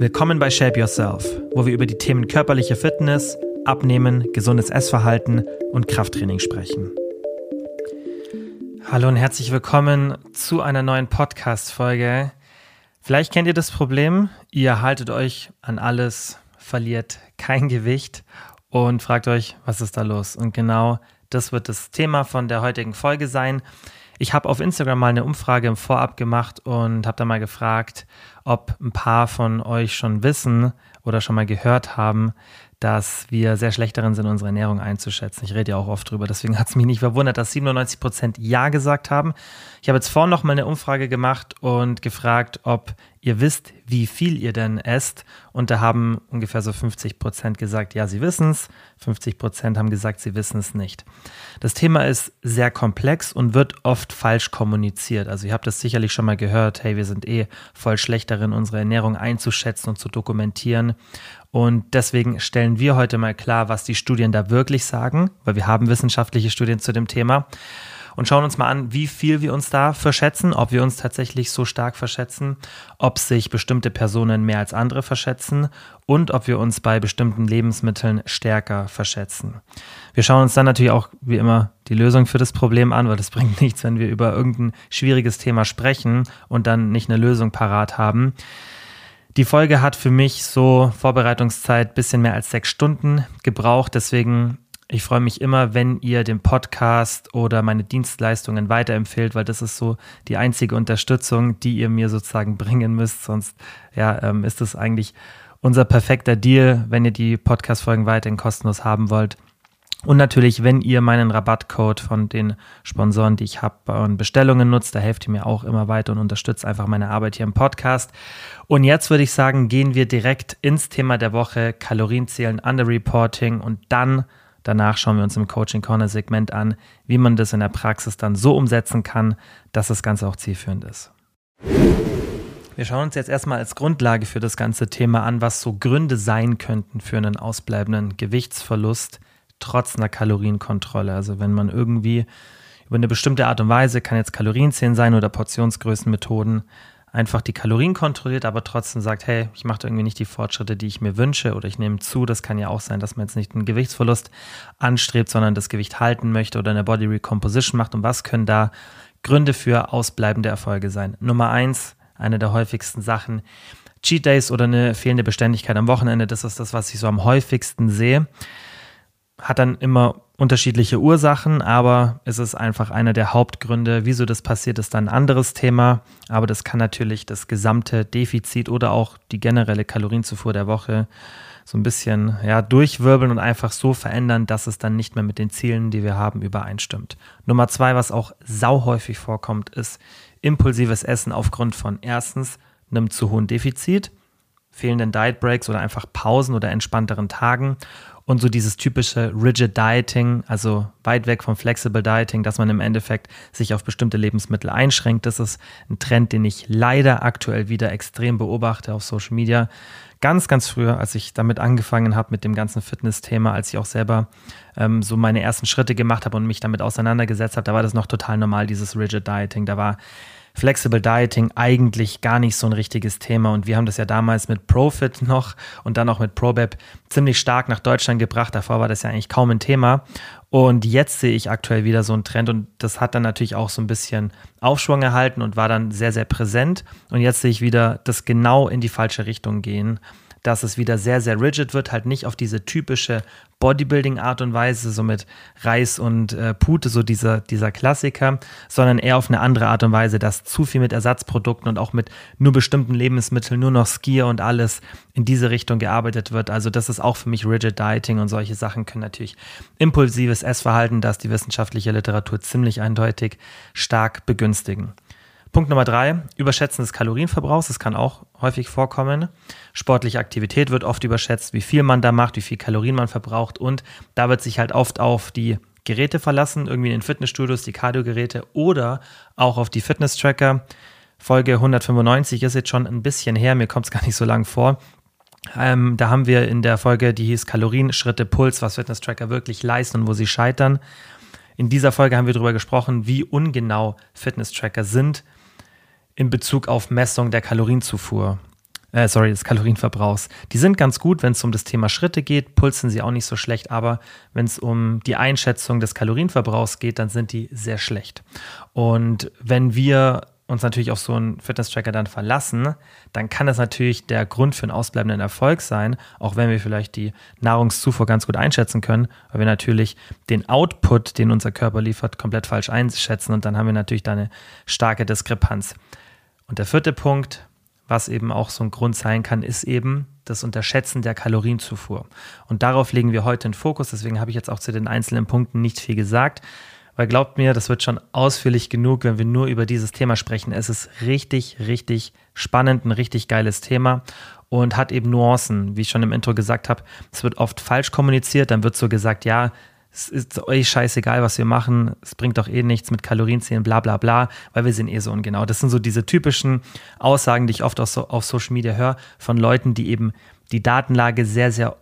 Willkommen bei Shape Yourself, wo wir über die Themen körperliche Fitness, Abnehmen, gesundes Essverhalten und Krafttraining sprechen. Hallo und herzlich willkommen zu einer neuen Podcast-Folge. Vielleicht kennt ihr das Problem, ihr haltet euch an alles, verliert kein Gewicht und fragt euch, was ist da los? Und genau das wird das Thema von der heutigen Folge sein. Ich habe auf Instagram mal eine Umfrage im Vorab gemacht und habe da mal gefragt, ob ein paar von euch schon wissen oder schon mal gehört haben, dass wir sehr schlecht darin sind, unsere Ernährung einzuschätzen. Ich rede ja auch oft drüber, deswegen hat es mich nicht verwundert, dass 97 Prozent Ja gesagt haben. Ich habe jetzt vorhin noch mal eine Umfrage gemacht und gefragt, ob ihr wisst, wie viel ihr denn esst. Und da haben ungefähr so 50 Prozent gesagt, ja, sie wissen es. 50 Prozent haben gesagt, sie wissen es nicht. Das Thema ist sehr komplex und wird oft falsch kommuniziert. Also ihr habt das sicherlich schon mal gehört, hey, wir sind eh voll schlecht darin, unsere Ernährung einzuschätzen und zu dokumentieren. Und deswegen stellen wir heute mal klar, was die Studien da wirklich sagen, weil wir haben wissenschaftliche Studien zu dem Thema und schauen uns mal an, wie viel wir uns da verschätzen, ob wir uns tatsächlich so stark verschätzen, ob sich bestimmte Personen mehr als andere verschätzen und ob wir uns bei bestimmten Lebensmitteln stärker verschätzen. Wir schauen uns dann natürlich auch wie immer die Lösung für das Problem an, weil das bringt nichts, wenn wir über irgendein schwieriges Thema sprechen und dann nicht eine Lösung parat haben. Die Folge hat für mich so Vorbereitungszeit bisschen mehr als sechs Stunden gebraucht. Deswegen, ich freue mich immer, wenn ihr den Podcast oder meine Dienstleistungen weiterempfehlt, weil das ist so die einzige Unterstützung, die ihr mir sozusagen bringen müsst. Sonst ja, ähm, ist es eigentlich unser perfekter Deal, wenn ihr die Podcast-Folgen weiterhin kostenlos haben wollt. Und natürlich, wenn ihr meinen Rabattcode von den Sponsoren, die ich habe, und Bestellungen nutzt, da helft ihr mir auch immer weiter und unterstützt einfach meine Arbeit hier im Podcast. Und jetzt würde ich sagen, gehen wir direkt ins Thema der Woche, Kalorienzählen, Underreporting und dann danach schauen wir uns im Coaching Corner Segment an, wie man das in der Praxis dann so umsetzen kann, dass das Ganze auch zielführend ist. Wir schauen uns jetzt erstmal als Grundlage für das ganze Thema an, was so Gründe sein könnten für einen ausbleibenden Gewichtsverlust trotz einer Kalorienkontrolle. Also wenn man irgendwie über eine bestimmte Art und Weise, kann jetzt Kalorienzählen sein oder Portionsgrößenmethoden, einfach die Kalorien kontrolliert, aber trotzdem sagt, hey, ich mache irgendwie nicht die Fortschritte, die ich mir wünsche oder ich nehme zu. Das kann ja auch sein, dass man jetzt nicht einen Gewichtsverlust anstrebt, sondern das Gewicht halten möchte oder eine Body Recomposition macht. Und was können da Gründe für ausbleibende Erfolge sein? Nummer eins, eine der häufigsten Sachen, Cheat Days oder eine fehlende Beständigkeit am Wochenende. Das ist das, was ich so am häufigsten sehe hat dann immer unterschiedliche Ursachen, aber es ist einfach einer der Hauptgründe. Wieso das passiert, ist dann ein anderes Thema. Aber das kann natürlich das gesamte Defizit oder auch die generelle Kalorienzufuhr der Woche so ein bisschen ja, durchwirbeln und einfach so verändern, dass es dann nicht mehr mit den Zielen, die wir haben, übereinstimmt. Nummer zwei, was auch sauhäufig vorkommt, ist impulsives Essen aufgrund von erstens einem zu hohen Defizit, fehlenden Diet Breaks oder einfach Pausen oder entspannteren Tagen und so dieses typische Rigid Dieting, also weit weg vom Flexible Dieting, dass man im Endeffekt sich auf bestimmte Lebensmittel einschränkt. Das ist ein Trend, den ich leider aktuell wieder extrem beobachte auf Social Media. Ganz, ganz früher, als ich damit angefangen habe mit dem ganzen Fitness-Thema, als ich auch selber ähm, so meine ersten Schritte gemacht habe und mich damit auseinandergesetzt habe, da war das noch total normal, dieses Rigid Dieting. Da war Flexible Dieting eigentlich gar nicht so ein richtiges Thema. Und wir haben das ja damals mit Profit noch und dann auch mit ProBab ziemlich stark nach Deutschland gebracht. Davor war das ja eigentlich kaum ein Thema. Und jetzt sehe ich aktuell wieder so einen Trend und das hat dann natürlich auch so ein bisschen Aufschwung erhalten und war dann sehr, sehr präsent. Und jetzt sehe ich wieder das genau in die falsche Richtung gehen dass es wieder sehr, sehr rigid wird, halt nicht auf diese typische Bodybuilding-Art und Weise, so mit Reis und äh, Pute, so dieser, dieser Klassiker, sondern eher auf eine andere Art und Weise, dass zu viel mit Ersatzprodukten und auch mit nur bestimmten Lebensmitteln, nur noch Skier und alles in diese Richtung gearbeitet wird. Also das ist auch für mich Rigid Dieting und solche Sachen können natürlich impulsives Essverhalten, das die wissenschaftliche Literatur ziemlich eindeutig stark begünstigen. Punkt Nummer drei, Überschätzen des Kalorienverbrauchs. Das kann auch häufig vorkommen. Sportliche Aktivität wird oft überschätzt, wie viel man da macht, wie viel Kalorien man verbraucht. Und da wird sich halt oft auf die Geräte verlassen, irgendwie in den Fitnessstudios, die Kardiogeräte oder auch auf die Fitness-Tracker. Folge 195 ist jetzt schon ein bisschen her, mir kommt es gar nicht so lang vor. Ähm, da haben wir in der Folge, die hieß Kalorien, Schritte, Puls, was Fitness-Tracker wirklich leisten und wo sie scheitern. In dieser Folge haben wir darüber gesprochen, wie ungenau Fitness-Tracker sind in Bezug auf Messung der Kalorienzufuhr. äh, sorry, des Kalorienverbrauchs. Die sind ganz gut, wenn es um das Thema Schritte geht, pulsen sie auch nicht so schlecht, aber wenn es um die Einschätzung des Kalorienverbrauchs geht, dann sind die sehr schlecht. Und wenn wir uns natürlich auf so einen Fitness-Tracker dann verlassen, dann kann das natürlich der Grund für einen ausbleibenden Erfolg sein, auch wenn wir vielleicht die Nahrungszufuhr ganz gut einschätzen können, weil wir natürlich den Output, den unser Körper liefert, komplett falsch einschätzen und dann haben wir natürlich da eine starke Diskrepanz. Und der vierte Punkt, was eben auch so ein Grund sein kann, ist eben das Unterschätzen der Kalorienzufuhr. Und darauf legen wir heute den Fokus, deswegen habe ich jetzt auch zu den einzelnen Punkten nicht viel gesagt. Weil glaubt mir, das wird schon ausführlich genug, wenn wir nur über dieses Thema sprechen. Es ist richtig, richtig spannend, ein richtig geiles Thema und hat eben Nuancen. Wie ich schon im Intro gesagt habe, es wird oft falsch kommuniziert. Dann wird so gesagt, ja, es ist euch scheißegal, was wir machen, es bringt doch eh nichts mit Kalorienzählen, bla bla bla, weil wir sind eh so ungenau. Das sind so diese typischen Aussagen, die ich oft auf, so, auf Social Media höre, von Leuten, die eben die Datenlage sehr, sehr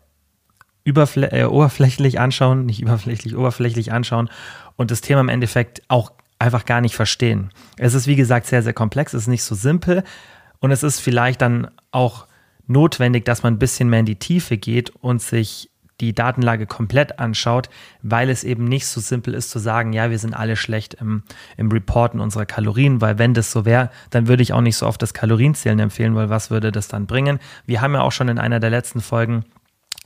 äh, oberflächlich anschauen, nicht überflächlich, oberflächlich anschauen und das Thema im Endeffekt auch einfach gar nicht verstehen. Es ist, wie gesagt, sehr, sehr komplex, es ist nicht so simpel und es ist vielleicht dann auch notwendig, dass man ein bisschen mehr in die Tiefe geht und sich die Datenlage komplett anschaut, weil es eben nicht so simpel ist zu sagen, ja, wir sind alle schlecht im, im Reporten unserer Kalorien, weil wenn das so wäre, dann würde ich auch nicht so oft das Kalorienzählen empfehlen, weil was würde das dann bringen? Wir haben ja auch schon in einer der letzten Folgen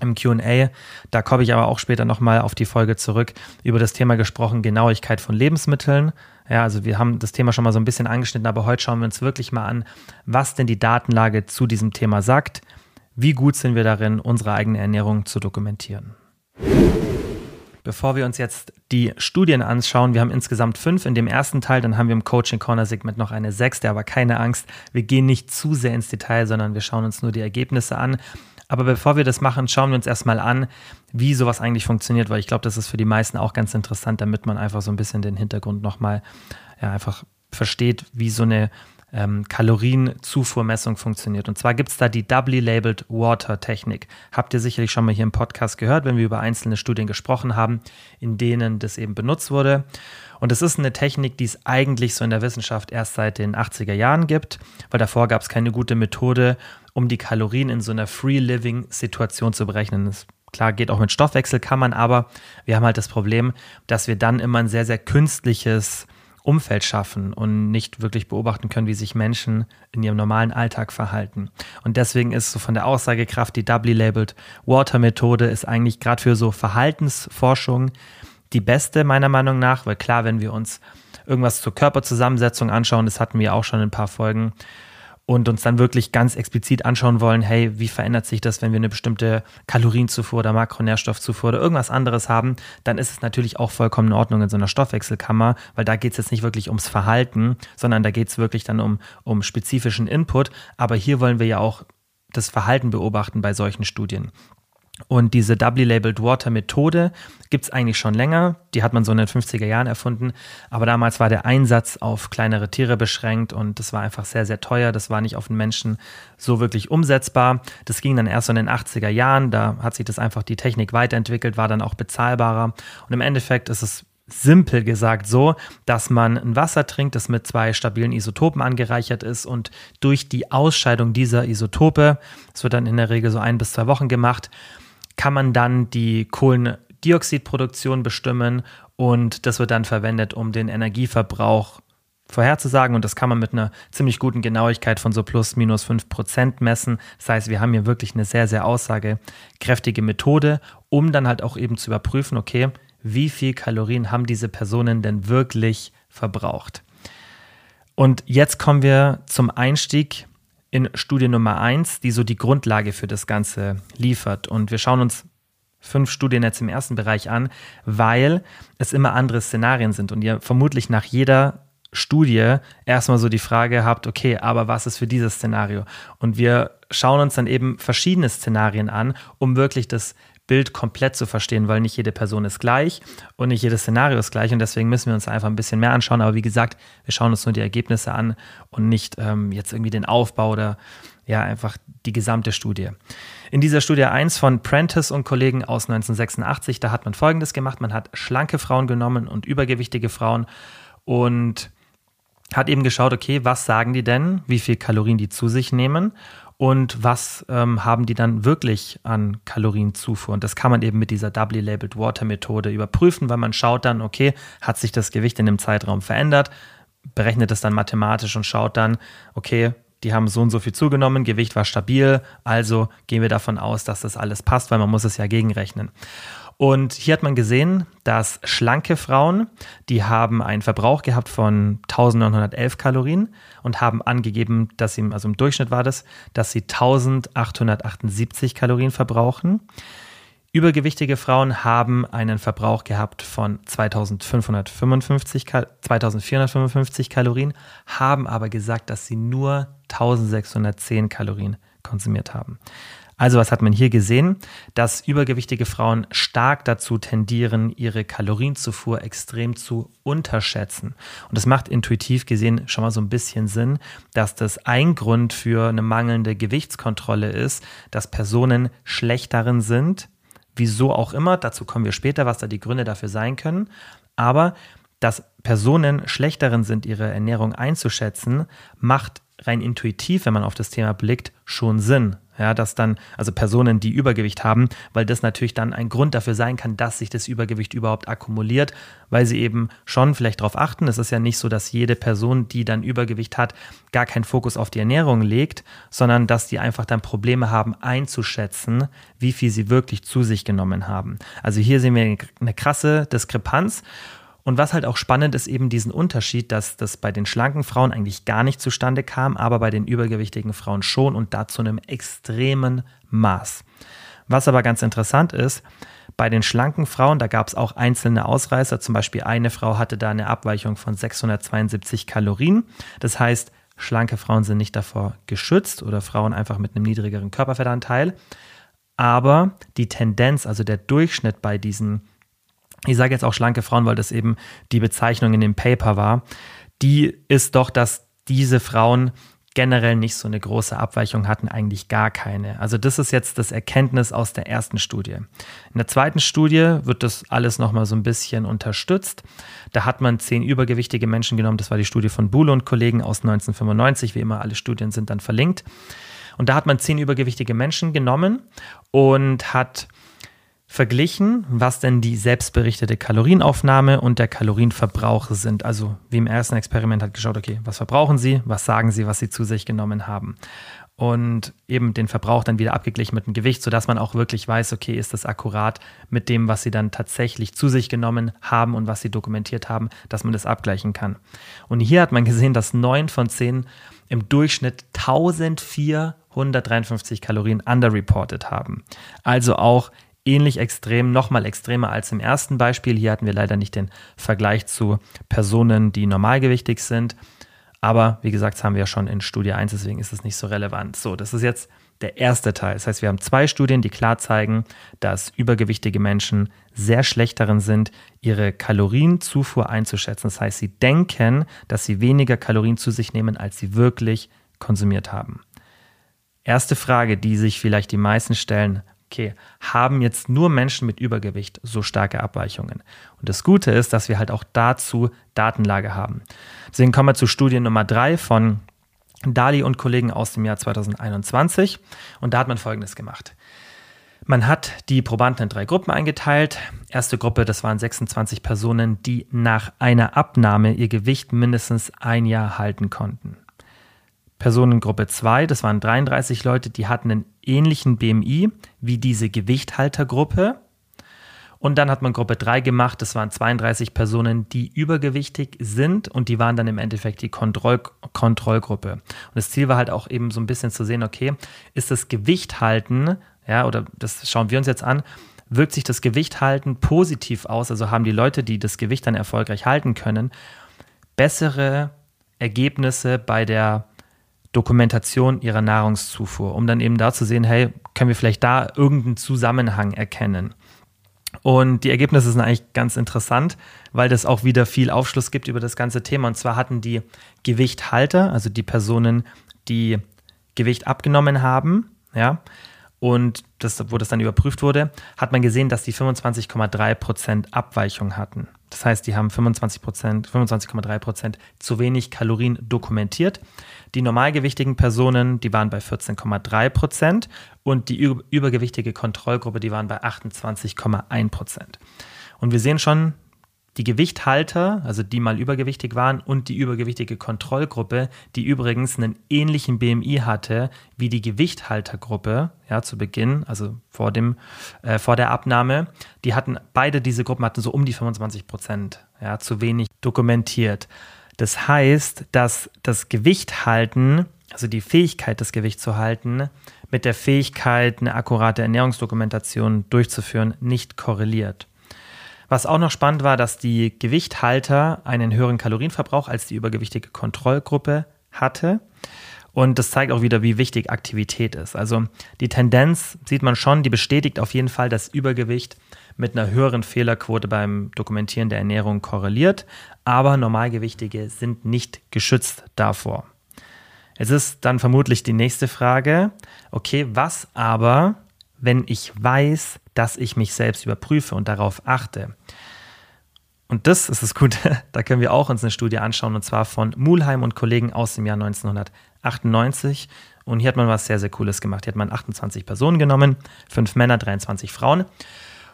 im QA. Da komme ich aber auch später nochmal auf die Folge zurück, über das Thema gesprochen, Genauigkeit von Lebensmitteln. Ja, also wir haben das Thema schon mal so ein bisschen angeschnitten, aber heute schauen wir uns wirklich mal an, was denn die Datenlage zu diesem Thema sagt. Wie gut sind wir darin, unsere eigene Ernährung zu dokumentieren? Bevor wir uns jetzt die Studien anschauen, wir haben insgesamt fünf in dem ersten Teil, dann haben wir im Coaching Corner Segment noch eine sechste, aber keine Angst, wir gehen nicht zu sehr ins Detail, sondern wir schauen uns nur die Ergebnisse an. Aber bevor wir das machen, schauen wir uns erstmal an, wie sowas eigentlich funktioniert, weil ich glaube, das ist für die meisten auch ganz interessant, damit man einfach so ein bisschen den Hintergrund nochmal ja, einfach versteht, wie so eine ähm, Kalorienzufuhrmessung funktioniert. Und zwar gibt es da die Doubly Labeled Water Technik. Habt ihr sicherlich schon mal hier im Podcast gehört, wenn wir über einzelne Studien gesprochen haben, in denen das eben benutzt wurde. Und es ist eine Technik, die es eigentlich so in der Wissenschaft erst seit den 80er Jahren gibt, weil davor gab es keine gute Methode, um die Kalorien in so einer Free-Living-Situation zu berechnen. Das klar geht auch mit Stoffwechselkammern, aber wir haben halt das Problem, dass wir dann immer ein sehr, sehr künstliches Umfeld schaffen und nicht wirklich beobachten können, wie sich Menschen in ihrem normalen Alltag verhalten. Und deswegen ist so von der Aussagekraft die doubly labeled Water Methode ist eigentlich gerade für so Verhaltensforschung die beste meiner Meinung nach, weil klar, wenn wir uns irgendwas zur Körperzusammensetzung anschauen, das hatten wir auch schon in ein paar Folgen, und uns dann wirklich ganz explizit anschauen wollen, hey, wie verändert sich das, wenn wir eine bestimmte Kalorienzufuhr oder Makronährstoffzufuhr oder irgendwas anderes haben, dann ist es natürlich auch vollkommen in Ordnung in so einer Stoffwechselkammer, weil da geht es jetzt nicht wirklich ums Verhalten, sondern da geht es wirklich dann um, um spezifischen Input. Aber hier wollen wir ja auch das Verhalten beobachten bei solchen Studien. Und diese Doubly Labeled Water Methode gibt es eigentlich schon länger. Die hat man so in den 50er Jahren erfunden. Aber damals war der Einsatz auf kleinere Tiere beschränkt und das war einfach sehr, sehr teuer. Das war nicht auf den Menschen so wirklich umsetzbar. Das ging dann erst so in den 80er Jahren. Da hat sich das einfach die Technik weiterentwickelt, war dann auch bezahlbarer. Und im Endeffekt ist es simpel gesagt so, dass man ein Wasser trinkt, das mit zwei stabilen Isotopen angereichert ist und durch die Ausscheidung dieser Isotope, das wird dann in der Regel so ein bis zwei Wochen gemacht, kann man dann die Kohlendioxidproduktion bestimmen und das wird dann verwendet, um den Energieverbrauch vorherzusagen und das kann man mit einer ziemlich guten Genauigkeit von so plus minus 5 Prozent messen. Das heißt, wir haben hier wirklich eine sehr, sehr aussagekräftige Methode, um dann halt auch eben zu überprüfen, okay, wie viel Kalorien haben diese Personen denn wirklich verbraucht. Und jetzt kommen wir zum Einstieg in Studie Nummer 1, die so die Grundlage für das Ganze liefert. Und wir schauen uns fünf Studien jetzt im ersten Bereich an, weil es immer andere Szenarien sind und ihr vermutlich nach jeder Studie erstmal so die Frage habt, okay, aber was ist für dieses Szenario? Und wir schauen uns dann eben verschiedene Szenarien an, um wirklich das Bild komplett zu verstehen, weil nicht jede Person ist gleich und nicht jedes Szenario ist gleich und deswegen müssen wir uns einfach ein bisschen mehr anschauen. Aber wie gesagt, wir schauen uns nur die Ergebnisse an und nicht ähm, jetzt irgendwie den Aufbau oder ja, einfach die gesamte Studie. In dieser Studie 1 von Prentice und Kollegen aus 1986, da hat man Folgendes gemacht. Man hat schlanke Frauen genommen und übergewichtige Frauen und hat eben geschaut, okay, was sagen die denn, wie viel Kalorien die zu sich nehmen und was ähm, haben die dann wirklich an Kalorienzufuhr. Und das kann man eben mit dieser Doubly Labeled Water Methode überprüfen, weil man schaut dann, okay, hat sich das Gewicht in dem Zeitraum verändert, berechnet es dann mathematisch und schaut dann, okay, die haben so und so viel zugenommen, Gewicht war stabil, also gehen wir davon aus, dass das alles passt, weil man muss es ja gegenrechnen. Und hier hat man gesehen, dass schlanke Frauen, die haben einen Verbrauch gehabt von 1911 Kalorien und haben angegeben, dass sie, also im Durchschnitt war das, dass sie 1878 Kalorien verbrauchen. Übergewichtige Frauen haben einen Verbrauch gehabt von 2555, 2455 Kalorien, haben aber gesagt, dass sie nur 1610 Kalorien konsumiert haben. Also was hat man hier gesehen? Dass übergewichtige Frauen stark dazu tendieren, ihre Kalorienzufuhr extrem zu unterschätzen. Und das macht intuitiv gesehen schon mal so ein bisschen Sinn, dass das ein Grund für eine mangelnde Gewichtskontrolle ist, dass Personen schlecht darin sind. Wieso auch immer, dazu kommen wir später, was da die Gründe dafür sein können. Aber dass Personen schlecht darin sind, ihre Ernährung einzuschätzen, macht rein intuitiv, wenn man auf das Thema blickt, schon Sinn. Ja, dass dann, also Personen, die Übergewicht haben, weil das natürlich dann ein Grund dafür sein kann, dass sich das Übergewicht überhaupt akkumuliert, weil sie eben schon vielleicht darauf achten. Es ist ja nicht so, dass jede Person, die dann Übergewicht hat, gar keinen Fokus auf die Ernährung legt, sondern dass die einfach dann Probleme haben einzuschätzen, wie viel sie wirklich zu sich genommen haben. Also hier sehen wir eine krasse Diskrepanz. Und was halt auch spannend ist, eben diesen Unterschied, dass das bei den schlanken Frauen eigentlich gar nicht zustande kam, aber bei den übergewichtigen Frauen schon und da zu einem extremen Maß. Was aber ganz interessant ist, bei den schlanken Frauen, da gab es auch einzelne Ausreißer. Zum Beispiel eine Frau hatte da eine Abweichung von 672 Kalorien. Das heißt, schlanke Frauen sind nicht davor geschützt oder Frauen einfach mit einem niedrigeren Körperfettanteil. Aber die Tendenz, also der Durchschnitt bei diesen ich sage jetzt auch schlanke Frauen, weil das eben die Bezeichnung in dem Paper war, die ist doch, dass diese Frauen generell nicht so eine große Abweichung hatten, eigentlich gar keine. Also das ist jetzt das Erkenntnis aus der ersten Studie. In der zweiten Studie wird das alles nochmal so ein bisschen unterstützt. Da hat man zehn übergewichtige Menschen genommen. Das war die Studie von Buhle und Kollegen aus 1995. Wie immer, alle Studien sind dann verlinkt. Und da hat man zehn übergewichtige Menschen genommen und hat verglichen, was denn die selbstberichtete Kalorienaufnahme und der Kalorienverbrauch sind. Also wie im ersten Experiment hat geschaut, okay, was verbrauchen sie, was sagen sie, was sie zu sich genommen haben. Und eben den Verbrauch dann wieder abgeglichen mit dem Gewicht, sodass man auch wirklich weiß, okay, ist das akkurat mit dem, was sie dann tatsächlich zu sich genommen haben und was sie dokumentiert haben, dass man das abgleichen kann. Und hier hat man gesehen, dass neun von zehn im Durchschnitt 1453 Kalorien underreported haben. Also auch ähnlich extrem, nochmal extremer als im ersten Beispiel. Hier hatten wir leider nicht den Vergleich zu Personen, die normalgewichtig sind. Aber wie gesagt, das haben wir ja schon in Studie 1, deswegen ist es nicht so relevant. So, das ist jetzt der erste Teil. Das heißt, wir haben zwei Studien, die klar zeigen, dass übergewichtige Menschen sehr schlecht darin sind, ihre Kalorienzufuhr einzuschätzen. Das heißt, sie denken, dass sie weniger Kalorien zu sich nehmen, als sie wirklich konsumiert haben. Erste Frage, die sich vielleicht die meisten stellen, okay, haben jetzt nur Menschen mit Übergewicht so starke Abweichungen? Und das Gute ist, dass wir halt auch dazu Datenlage haben. Deswegen kommen wir zu Studie Nummer drei von Dali und Kollegen aus dem Jahr 2021. Und da hat man Folgendes gemacht. Man hat die Probanden in drei Gruppen eingeteilt. Erste Gruppe, das waren 26 Personen, die nach einer Abnahme ihr Gewicht mindestens ein Jahr halten konnten. Personengruppe 2, das waren 33 Leute, die hatten einen ähnlichen BMI wie diese Gewichthaltergruppe. Und dann hat man Gruppe 3 gemacht, das waren 32 Personen, die übergewichtig sind und die waren dann im Endeffekt die Kontroll Kontrollgruppe. Und das Ziel war halt auch eben so ein bisschen zu sehen, okay, ist das Gewichthalten, ja, oder das schauen wir uns jetzt an, wirkt sich das Gewichthalten positiv aus, also haben die Leute, die das Gewicht dann erfolgreich halten können, bessere Ergebnisse bei der Dokumentation ihrer Nahrungszufuhr, um dann eben da zu sehen, hey, können wir vielleicht da irgendeinen Zusammenhang erkennen. Und die Ergebnisse sind eigentlich ganz interessant, weil das auch wieder viel Aufschluss gibt über das ganze Thema. Und zwar hatten die Gewichthalter, also die Personen, die Gewicht abgenommen haben, ja, und das, wo das dann überprüft wurde, hat man gesehen, dass die 25,3% Abweichung hatten. Das heißt, die haben 25%, 25,3% zu wenig Kalorien dokumentiert. Die normalgewichtigen Personen, die waren bei 14,3% und die übergewichtige Kontrollgruppe, die waren bei 28,1%. Und wir sehen schon, die Gewichthalter, also die mal übergewichtig waren, und die übergewichtige Kontrollgruppe, die übrigens einen ähnlichen BMI hatte wie die Gewichthaltergruppe, ja, zu Beginn, also vor, dem, äh, vor der Abnahme, die hatten, beide diese Gruppen hatten so um die 25 Prozent, ja, zu wenig dokumentiert. Das heißt, dass das Gewichthalten, also die Fähigkeit, das Gewicht zu halten, mit der Fähigkeit, eine akkurate Ernährungsdokumentation durchzuführen, nicht korreliert. Was auch noch spannend war, dass die Gewichthalter einen höheren Kalorienverbrauch als die übergewichtige Kontrollgruppe hatte. Und das zeigt auch wieder, wie wichtig Aktivität ist. Also die Tendenz sieht man schon, die bestätigt auf jeden Fall, dass Übergewicht mit einer höheren Fehlerquote beim Dokumentieren der Ernährung korreliert. Aber Normalgewichtige sind nicht geschützt davor. Es ist dann vermutlich die nächste Frage, okay, was aber, wenn ich weiß, dass ich mich selbst überprüfe und darauf achte. Und das ist das Gute, da können wir auch uns eine Studie anschauen, und zwar von Mulheim und Kollegen aus dem Jahr 1998. Und hier hat man was sehr, sehr Cooles gemacht. Hier hat man 28 Personen genommen, fünf Männer, 23 Frauen.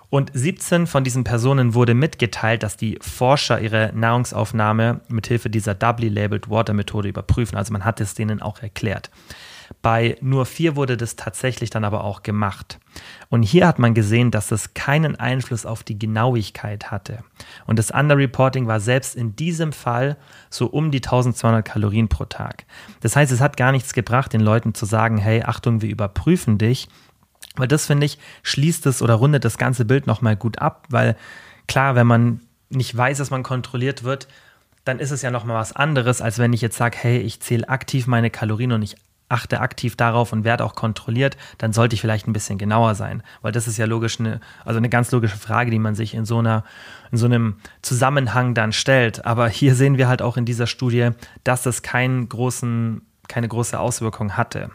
Und 17 von diesen Personen wurde mitgeteilt, dass die Forscher ihre Nahrungsaufnahme mithilfe dieser Doubly Labeled Water Methode überprüfen. Also man hat es denen auch erklärt. Bei nur vier wurde das tatsächlich dann aber auch gemacht. Und hier hat man gesehen, dass es keinen Einfluss auf die Genauigkeit hatte. Und das Underreporting war selbst in diesem Fall so um die 1200 Kalorien pro Tag. Das heißt, es hat gar nichts gebracht, den Leuten zu sagen, hey, Achtung, wir überprüfen dich. Weil das, finde ich, schließt es oder rundet das ganze Bild nochmal gut ab, weil klar, wenn man nicht weiß, dass man kontrolliert wird, dann ist es ja nochmal was anderes, als wenn ich jetzt sage, hey, ich zähle aktiv meine Kalorien und ich achte aktiv darauf und werde auch kontrolliert, dann sollte ich vielleicht ein bisschen genauer sein. Weil das ist ja logisch eine, also eine ganz logische Frage, die man sich in so einer, in so einem Zusammenhang dann stellt. Aber hier sehen wir halt auch in dieser Studie, dass das keinen großen, keine große Auswirkung hatte.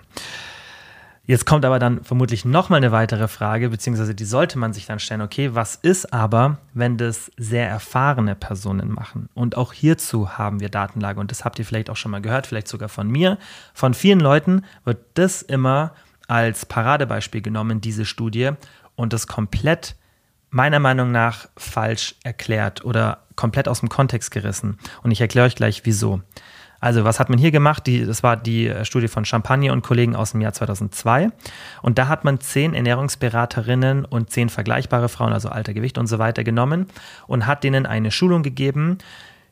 Jetzt kommt aber dann vermutlich nochmal eine weitere Frage, beziehungsweise die sollte man sich dann stellen, okay, was ist aber, wenn das sehr erfahrene Personen machen? Und auch hierzu haben wir Datenlage und das habt ihr vielleicht auch schon mal gehört, vielleicht sogar von mir. Von vielen Leuten wird das immer als Paradebeispiel genommen, diese Studie, und das komplett meiner Meinung nach falsch erklärt oder komplett aus dem Kontext gerissen. Und ich erkläre euch gleich, wieso. Also, was hat man hier gemacht? Die, das war die äh, Studie von Champagne und Kollegen aus dem Jahr 2002. Und da hat man zehn Ernährungsberaterinnen und zehn vergleichbare Frauen, also Alter, Gewicht und so weiter, genommen und hat denen eine Schulung gegeben,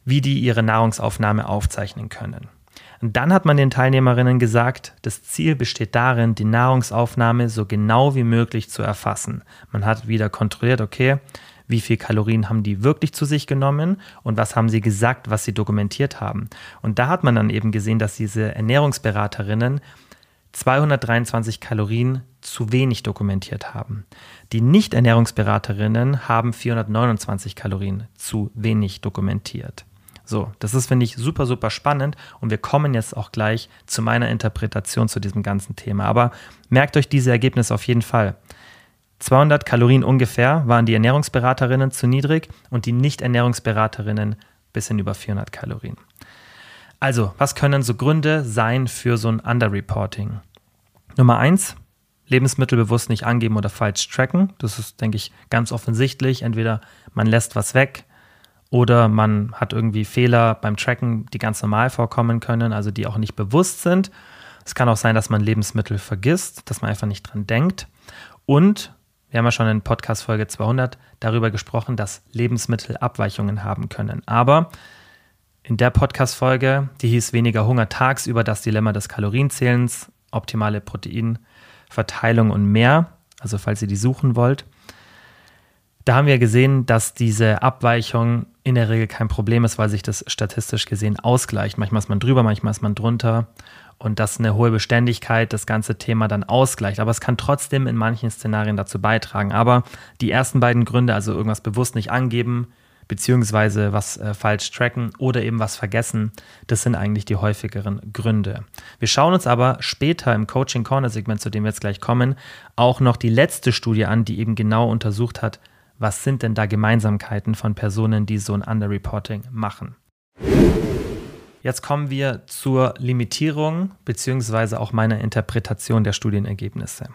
wie die ihre Nahrungsaufnahme aufzeichnen können. Und dann hat man den Teilnehmerinnen gesagt, das Ziel besteht darin, die Nahrungsaufnahme so genau wie möglich zu erfassen. Man hat wieder kontrolliert, okay, wie viel Kalorien haben die wirklich zu sich genommen und was haben sie gesagt, was sie dokumentiert haben. Und da hat man dann eben gesehen, dass diese Ernährungsberaterinnen 223 Kalorien zu wenig dokumentiert haben. Die Nicht-Ernährungsberaterinnen haben 429 Kalorien zu wenig dokumentiert. So, das ist, finde ich, super, super spannend und wir kommen jetzt auch gleich zu meiner Interpretation zu diesem ganzen Thema. Aber merkt euch diese Ergebnisse auf jeden Fall. 200 Kalorien ungefähr waren die Ernährungsberaterinnen zu niedrig und die Nicht-Ernährungsberaterinnen bis hin über 400 Kalorien. Also, was können so Gründe sein für so ein Underreporting? Nummer eins, Lebensmittel bewusst nicht angeben oder falsch tracken. Das ist, denke ich, ganz offensichtlich. Entweder man lässt was weg oder man hat irgendwie Fehler beim Tracken, die ganz normal vorkommen können, also die auch nicht bewusst sind. Es kann auch sein, dass man Lebensmittel vergisst, dass man einfach nicht dran denkt. Und wir haben ja schon in Podcast Folge 200 darüber gesprochen, dass Lebensmittel Abweichungen haben können. Aber in der Podcast-Folge, die hieß Weniger Hunger tagsüber, das Dilemma des Kalorienzählens, optimale Proteinverteilung und mehr, also falls ihr die suchen wollt, da haben wir gesehen, dass diese Abweichung in der Regel kein Problem ist, weil sich das statistisch gesehen ausgleicht. Manchmal ist man drüber, manchmal ist man drunter und dass eine hohe Beständigkeit das ganze Thema dann ausgleicht. Aber es kann trotzdem in manchen Szenarien dazu beitragen. Aber die ersten beiden Gründe, also irgendwas bewusst nicht angeben, beziehungsweise was äh, falsch tracken oder eben was vergessen. Das sind eigentlich die häufigeren Gründe. Wir schauen uns aber später im Coaching Corner Segment, zu dem wir jetzt gleich kommen, auch noch die letzte Studie an, die eben genau untersucht hat, was sind denn da Gemeinsamkeiten von Personen, die so ein Underreporting machen. Jetzt kommen wir zur Limitierung beziehungsweise auch meiner Interpretation der Studienergebnisse.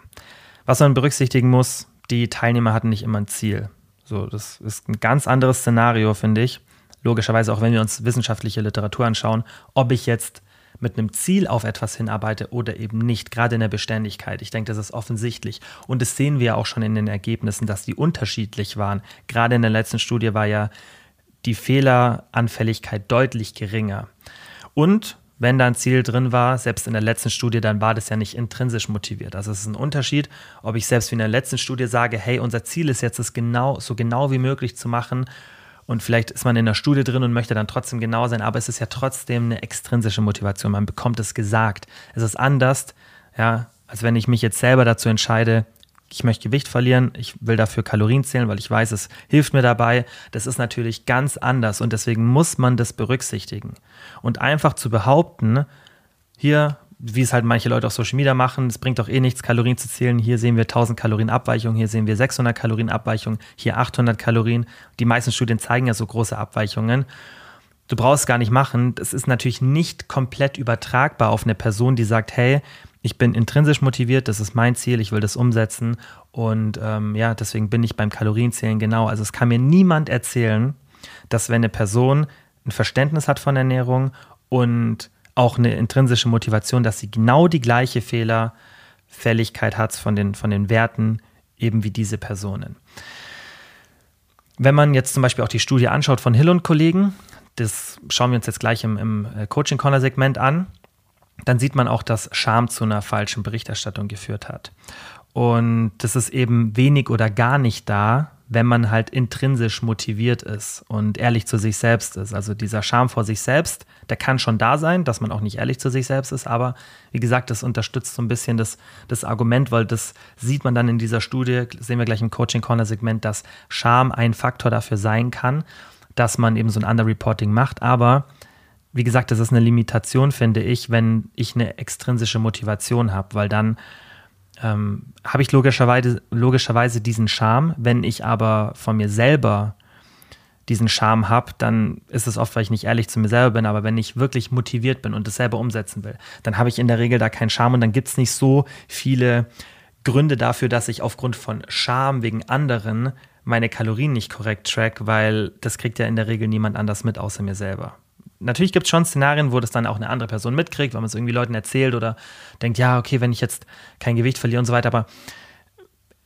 Was man berücksichtigen muss, die Teilnehmer hatten nicht immer ein Ziel. So, das ist ein ganz anderes Szenario, finde ich. Logischerweise auch, wenn wir uns wissenschaftliche Literatur anschauen, ob ich jetzt mit einem Ziel auf etwas hinarbeite oder eben nicht, gerade in der Beständigkeit. Ich denke, das ist offensichtlich. Und das sehen wir auch schon in den Ergebnissen, dass die unterschiedlich waren. Gerade in der letzten Studie war ja die Fehleranfälligkeit deutlich geringer. Und wenn da ein Ziel drin war, selbst in der letzten Studie, dann war das ja nicht intrinsisch motiviert. Also es ist ein Unterschied, ob ich selbst wie in der letzten Studie sage, hey, unser Ziel ist jetzt, es genau, so genau wie möglich zu machen. Und vielleicht ist man in der Studie drin und möchte dann trotzdem genau sein, aber es ist ja trotzdem eine extrinsische Motivation. Man bekommt es gesagt. Es ist anders, ja, als wenn ich mich jetzt selber dazu entscheide, ich möchte Gewicht verlieren, ich will dafür Kalorien zählen, weil ich weiß, es hilft mir dabei. Das ist natürlich ganz anders und deswegen muss man das berücksichtigen. Und einfach zu behaupten, hier, wie es halt manche Leute auf Social Media machen, es bringt doch eh nichts, Kalorien zu zählen. Hier sehen wir 1000 Kalorien Abweichung, hier sehen wir 600 Kalorien Abweichung, hier 800 Kalorien. Die meisten Studien zeigen ja so große Abweichungen. Du brauchst gar nicht machen. Das ist natürlich nicht komplett übertragbar auf eine Person, die sagt, hey, ich bin intrinsisch motiviert, das ist mein Ziel, ich will das umsetzen. Und ähm, ja, deswegen bin ich beim Kalorienzählen genau. Also es kann mir niemand erzählen, dass wenn eine Person ein Verständnis hat von Ernährung und auch eine intrinsische Motivation, dass sie genau die gleiche Fehlerfälligkeit hat von den, von den Werten, eben wie diese Personen. Wenn man jetzt zum Beispiel auch die Studie anschaut von Hill und Kollegen, das schauen wir uns jetzt gleich im, im äh, Coaching Corner Segment an, dann sieht man auch, dass Scham zu einer falschen Berichterstattung geführt hat. Und das ist eben wenig oder gar nicht da, wenn man halt intrinsisch motiviert ist und ehrlich zu sich selbst ist. Also dieser Scham vor sich selbst, der kann schon da sein, dass man auch nicht ehrlich zu sich selbst ist, aber wie gesagt, das unterstützt so ein bisschen das, das Argument, weil das sieht man dann in dieser Studie, sehen wir gleich im Coaching Corner Segment, dass Scham ein Faktor dafür sein kann, dass man eben so ein Underreporting macht, aber wie gesagt, das ist eine Limitation, finde ich, wenn ich eine extrinsische Motivation habe, weil dann ähm, habe ich logischerweise, logischerweise diesen Charme. Wenn ich aber von mir selber diesen Charme habe, dann ist es oft, weil ich nicht ehrlich zu mir selber bin, aber wenn ich wirklich motiviert bin und es selber umsetzen will, dann habe ich in der Regel da keinen Charme und dann gibt es nicht so viele Gründe dafür, dass ich aufgrund von Scham wegen anderen meine Kalorien nicht korrekt track, weil das kriegt ja in der Regel niemand anders mit außer mir selber natürlich gibt es schon Szenarien, wo das dann auch eine andere Person mitkriegt, weil man es irgendwie Leuten erzählt oder denkt, ja, okay, wenn ich jetzt kein Gewicht verliere und so weiter, aber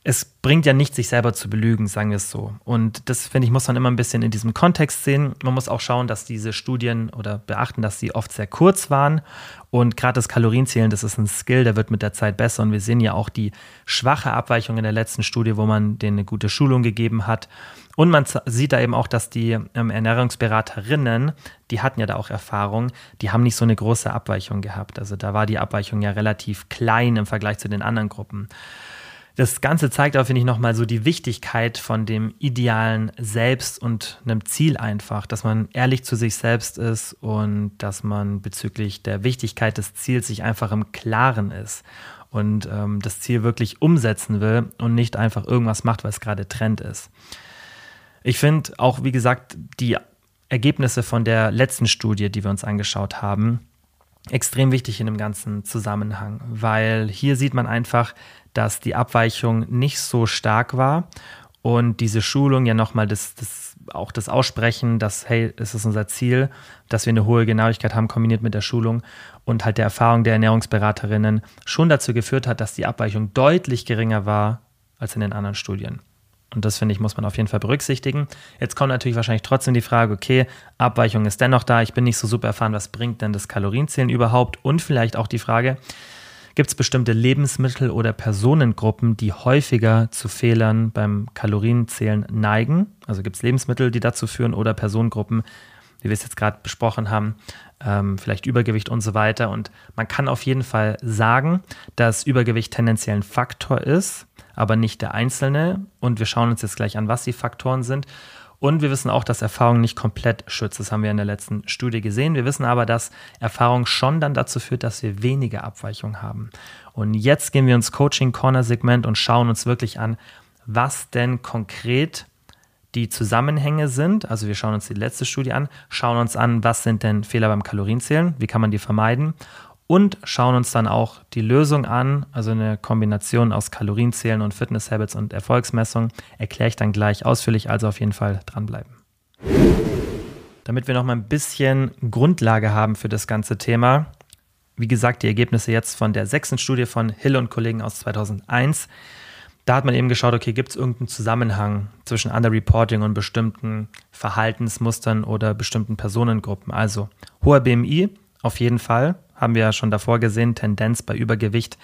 es bringt ja nicht, sich selber zu belügen, sagen wir es so. Und das, finde ich, muss man immer ein bisschen in diesem Kontext sehen. Man muss auch schauen, dass diese Studien oder beachten, dass sie oft sehr kurz waren. Und gerade das Kalorienzählen, das ist ein Skill, der wird mit der Zeit besser. Und wir sehen ja auch die schwache Abweichung in der letzten Studie, wo man denen eine gute Schulung gegeben hat. Und man sieht da eben auch, dass die ähm, Ernährungsberaterinnen, die hatten ja da auch Erfahrung, die haben nicht so eine große Abweichung gehabt. Also da war die Abweichung ja relativ klein im Vergleich zu den anderen Gruppen. Das Ganze zeigt auch, finde ich, nochmal so die Wichtigkeit von dem idealen Selbst und einem Ziel einfach, dass man ehrlich zu sich selbst ist und dass man bezüglich der Wichtigkeit des Ziels sich einfach im Klaren ist und ähm, das Ziel wirklich umsetzen will und nicht einfach irgendwas macht, es gerade Trend ist. Ich finde auch, wie gesagt, die Ergebnisse von der letzten Studie, die wir uns angeschaut haben, extrem wichtig in dem ganzen Zusammenhang, weil hier sieht man einfach, dass die Abweichung nicht so stark war und diese Schulung ja nochmal das, das, auch das Aussprechen, dass, hey, es ist unser Ziel, dass wir eine hohe Genauigkeit haben, kombiniert mit der Schulung und halt der Erfahrung der Ernährungsberaterinnen schon dazu geführt hat, dass die Abweichung deutlich geringer war als in den anderen Studien. Und das finde ich, muss man auf jeden Fall berücksichtigen. Jetzt kommt natürlich wahrscheinlich trotzdem die Frage, okay, Abweichung ist dennoch da, ich bin nicht so super erfahren, was bringt denn das Kalorienzählen überhaupt? Und vielleicht auch die Frage, gibt es bestimmte Lebensmittel oder Personengruppen, die häufiger zu Fehlern beim Kalorienzählen neigen? Also gibt es Lebensmittel, die dazu führen oder Personengruppen, wie wir es jetzt gerade besprochen haben, ähm, vielleicht Übergewicht und so weiter. Und man kann auf jeden Fall sagen, dass Übergewicht tendenziell ein Faktor ist, aber nicht der einzelne. Und wir schauen uns jetzt gleich an, was die Faktoren sind. Und wir wissen auch, dass Erfahrung nicht komplett schützt. Das haben wir in der letzten Studie gesehen. Wir wissen aber, dass Erfahrung schon dann dazu führt, dass wir weniger Abweichungen haben. Und jetzt gehen wir ins Coaching-Corner-Segment und schauen uns wirklich an, was denn konkret die Zusammenhänge sind. Also wir schauen uns die letzte Studie an, schauen uns an, was sind denn Fehler beim Kalorienzählen, wie kann man die vermeiden und schauen uns dann auch die Lösung an, also eine Kombination aus Kalorienzählen und Fitness Habits und Erfolgsmessung, erkläre ich dann gleich ausführlich, also auf jeden Fall dranbleiben. Damit wir noch mal ein bisschen Grundlage haben für das ganze Thema, wie gesagt, die Ergebnisse jetzt von der sechsten Studie von Hill und Kollegen aus 2001. Da hat man eben geschaut, okay, gibt es irgendeinen Zusammenhang zwischen Underreporting und bestimmten Verhaltensmustern oder bestimmten Personengruppen. Also hoher BMI auf jeden Fall, haben wir ja schon davor gesehen, Tendenz bei Übergewicht,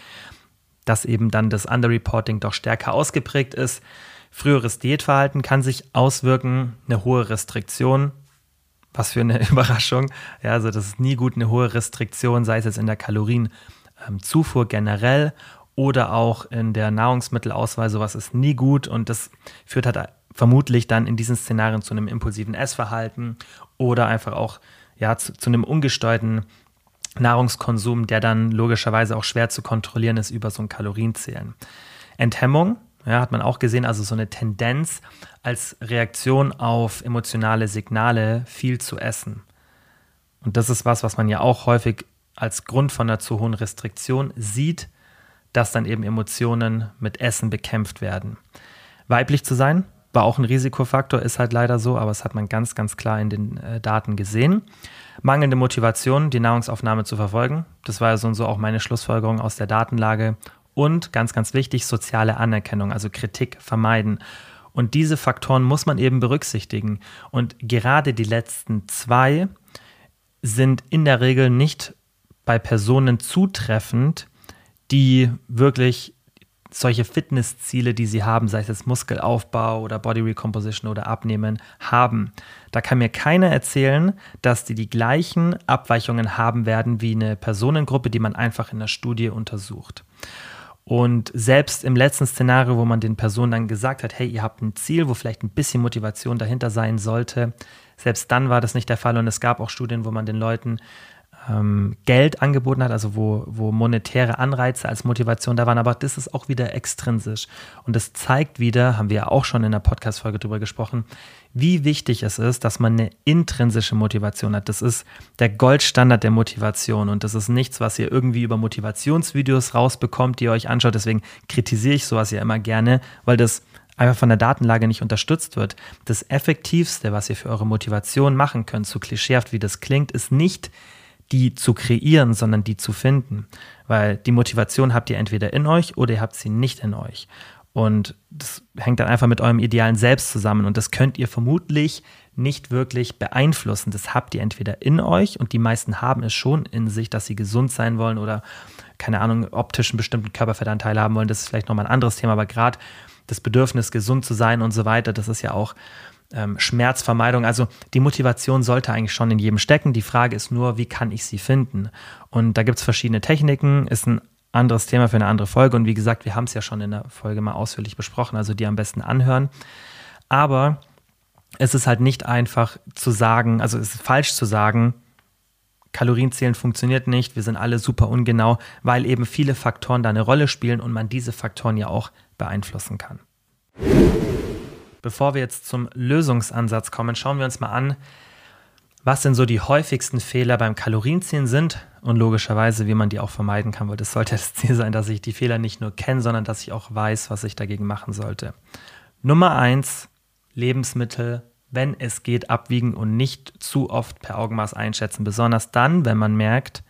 dass eben dann das Underreporting doch stärker ausgeprägt ist. Früheres Diätverhalten kann sich auswirken, eine hohe Restriktion. Was für eine Überraschung. Ja, also das ist nie gut, eine hohe Restriktion, sei es jetzt in der Kalorienzufuhr generell oder auch in der Nahrungsmittelauswahl. Sowas ist nie gut und das führt halt vermutlich dann in diesen Szenarien zu einem impulsiven Essverhalten oder einfach auch ja, zu, zu einem ungesteuerten Nahrungskonsum, der dann logischerweise auch schwer zu kontrollieren ist über so ein Kalorienzählen. Enthemmung, ja, hat man auch gesehen, also so eine Tendenz als Reaktion auf emotionale Signale viel zu essen. Und das ist was, was man ja auch häufig als Grund von einer zu hohen Restriktion sieht, dass dann eben Emotionen mit Essen bekämpft werden. Weiblich zu sein, war auch ein Risikofaktor, ist halt leider so, aber das hat man ganz, ganz klar in den äh, Daten gesehen. Mangelnde Motivation, die Nahrungsaufnahme zu verfolgen. Das war ja so und so auch meine Schlussfolgerung aus der Datenlage. Und ganz, ganz wichtig, soziale Anerkennung, also Kritik vermeiden. Und diese Faktoren muss man eben berücksichtigen. Und gerade die letzten zwei sind in der Regel nicht bei Personen zutreffend, die wirklich solche Fitnessziele, die sie haben, sei es jetzt Muskelaufbau oder Body Recomposition oder Abnehmen, haben. Da kann mir keiner erzählen, dass die die gleichen Abweichungen haben werden wie eine Personengruppe, die man einfach in der Studie untersucht. Und selbst im letzten Szenario, wo man den Personen dann gesagt hat, hey, ihr habt ein Ziel, wo vielleicht ein bisschen Motivation dahinter sein sollte, selbst dann war das nicht der Fall. Und es gab auch Studien, wo man den Leuten ähm, Geld angeboten hat, also wo, wo monetäre Anreize als Motivation da waren, aber das ist auch wieder extrinsisch. Und das zeigt wieder, haben wir ja auch schon in der Podcast-Folge drüber gesprochen, wie wichtig es ist, dass man eine intrinsische Motivation hat. Das ist der Goldstandard der Motivation und das ist nichts, was ihr irgendwie über Motivationsvideos rausbekommt, die ihr euch anschaut. Deswegen kritisiere ich sowas ja immer gerne, weil das einfach von der Datenlage nicht unterstützt wird. Das Effektivste, was ihr für eure Motivation machen könnt, so klischeehaft wie das klingt, ist nicht die zu kreieren, sondern die zu finden. Weil die Motivation habt ihr entweder in euch oder ihr habt sie nicht in euch. Und das hängt dann einfach mit eurem idealen Selbst zusammen. Und das könnt ihr vermutlich nicht wirklich beeinflussen. Das habt ihr entweder in euch und die meisten haben es schon in sich, dass sie gesund sein wollen oder, keine Ahnung, optisch einen bestimmten Körperfettanteil haben wollen. Das ist vielleicht nochmal ein anderes Thema, aber gerade das Bedürfnis, gesund zu sein und so weiter, das ist ja auch ähm, Schmerzvermeidung. Also die Motivation sollte eigentlich schon in jedem stecken. Die Frage ist nur, wie kann ich sie finden? Und da gibt es verschiedene Techniken, ist ein anderes Thema für eine andere Folge. Und wie gesagt, wir haben es ja schon in der Folge mal ausführlich besprochen, also die am besten anhören. Aber es ist halt nicht einfach zu sagen, also es ist falsch zu sagen, Kalorienzählen funktioniert nicht, wir sind alle super ungenau, weil eben viele Faktoren da eine Rolle spielen und man diese Faktoren ja auch beeinflussen kann. Bevor wir jetzt zum Lösungsansatz kommen, schauen wir uns mal an, was denn so die häufigsten Fehler beim Kalorienziehen sind und logischerweise, wie man die auch vermeiden kann, weil das sollte das Ziel sein, dass ich die Fehler nicht nur kenne, sondern dass ich auch weiß, was ich dagegen machen sollte. Nummer eins, Lebensmittel, wenn es geht, abwiegen und nicht zu oft per Augenmaß einschätzen. Besonders dann, wenn man merkt,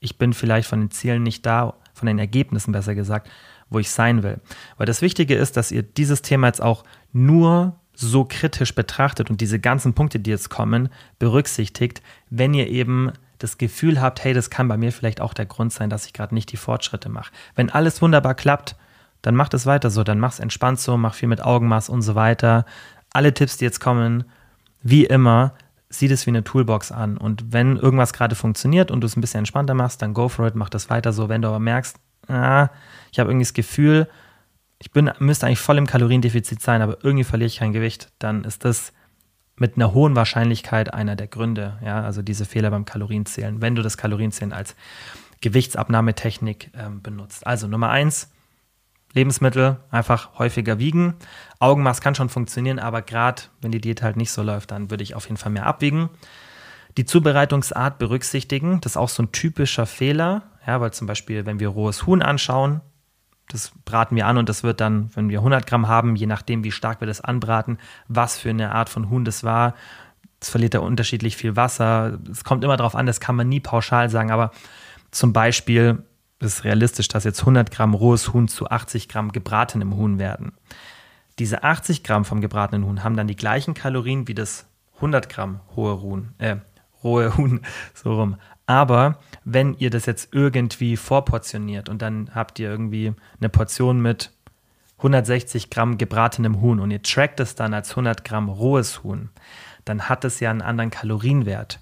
ich bin vielleicht von den Zielen nicht da, von den Ergebnissen besser gesagt, wo ich sein will. Weil das Wichtige ist, dass ihr dieses Thema jetzt auch nur so kritisch betrachtet und diese ganzen Punkte, die jetzt kommen, berücksichtigt, wenn ihr eben das Gefühl habt, hey, das kann bei mir vielleicht auch der Grund sein, dass ich gerade nicht die Fortschritte mache. Wenn alles wunderbar klappt, dann macht es weiter so, dann mach es entspannt so, mach viel mit Augenmaß und so weiter. Alle Tipps, die jetzt kommen, wie immer, sieh das wie eine Toolbox an. Und wenn irgendwas gerade funktioniert und du es ein bisschen entspannter machst, dann go for it, mach das weiter so. Wenn du aber merkst, ah, ich habe irgendwie das Gefühl, ich bin, müsste eigentlich voll im Kaloriendefizit sein, aber irgendwie verliere ich kein Gewicht, dann ist das mit einer hohen Wahrscheinlichkeit einer der Gründe. Ja, also diese Fehler beim Kalorienzählen, wenn du das Kalorienzählen als Gewichtsabnahmetechnik ähm, benutzt. Also Nummer eins, Lebensmittel einfach häufiger wiegen. Augenmaß kann schon funktionieren, aber gerade wenn die Diät halt nicht so läuft, dann würde ich auf jeden Fall mehr abwiegen. Die Zubereitungsart berücksichtigen, das ist auch so ein typischer Fehler, ja, weil zum Beispiel, wenn wir rohes Huhn anschauen, das braten wir an und das wird dann, wenn wir 100 Gramm haben, je nachdem, wie stark wir das anbraten, was für eine Art von Huhn das war, es verliert da unterschiedlich viel Wasser. Es kommt immer darauf an, das kann man nie pauschal sagen, aber zum Beispiel ist realistisch, dass jetzt 100 Gramm rohes Huhn zu 80 Gramm gebratenem Huhn werden. Diese 80 Gramm vom gebratenen Huhn haben dann die gleichen Kalorien wie das 100 Gramm hohe Huhn, äh, rohe Huhn, so rum. Aber wenn ihr das jetzt irgendwie vorportioniert und dann habt ihr irgendwie eine Portion mit 160 Gramm gebratenem Huhn und ihr trackt es dann als 100 Gramm rohes Huhn, dann hat es ja einen anderen Kalorienwert.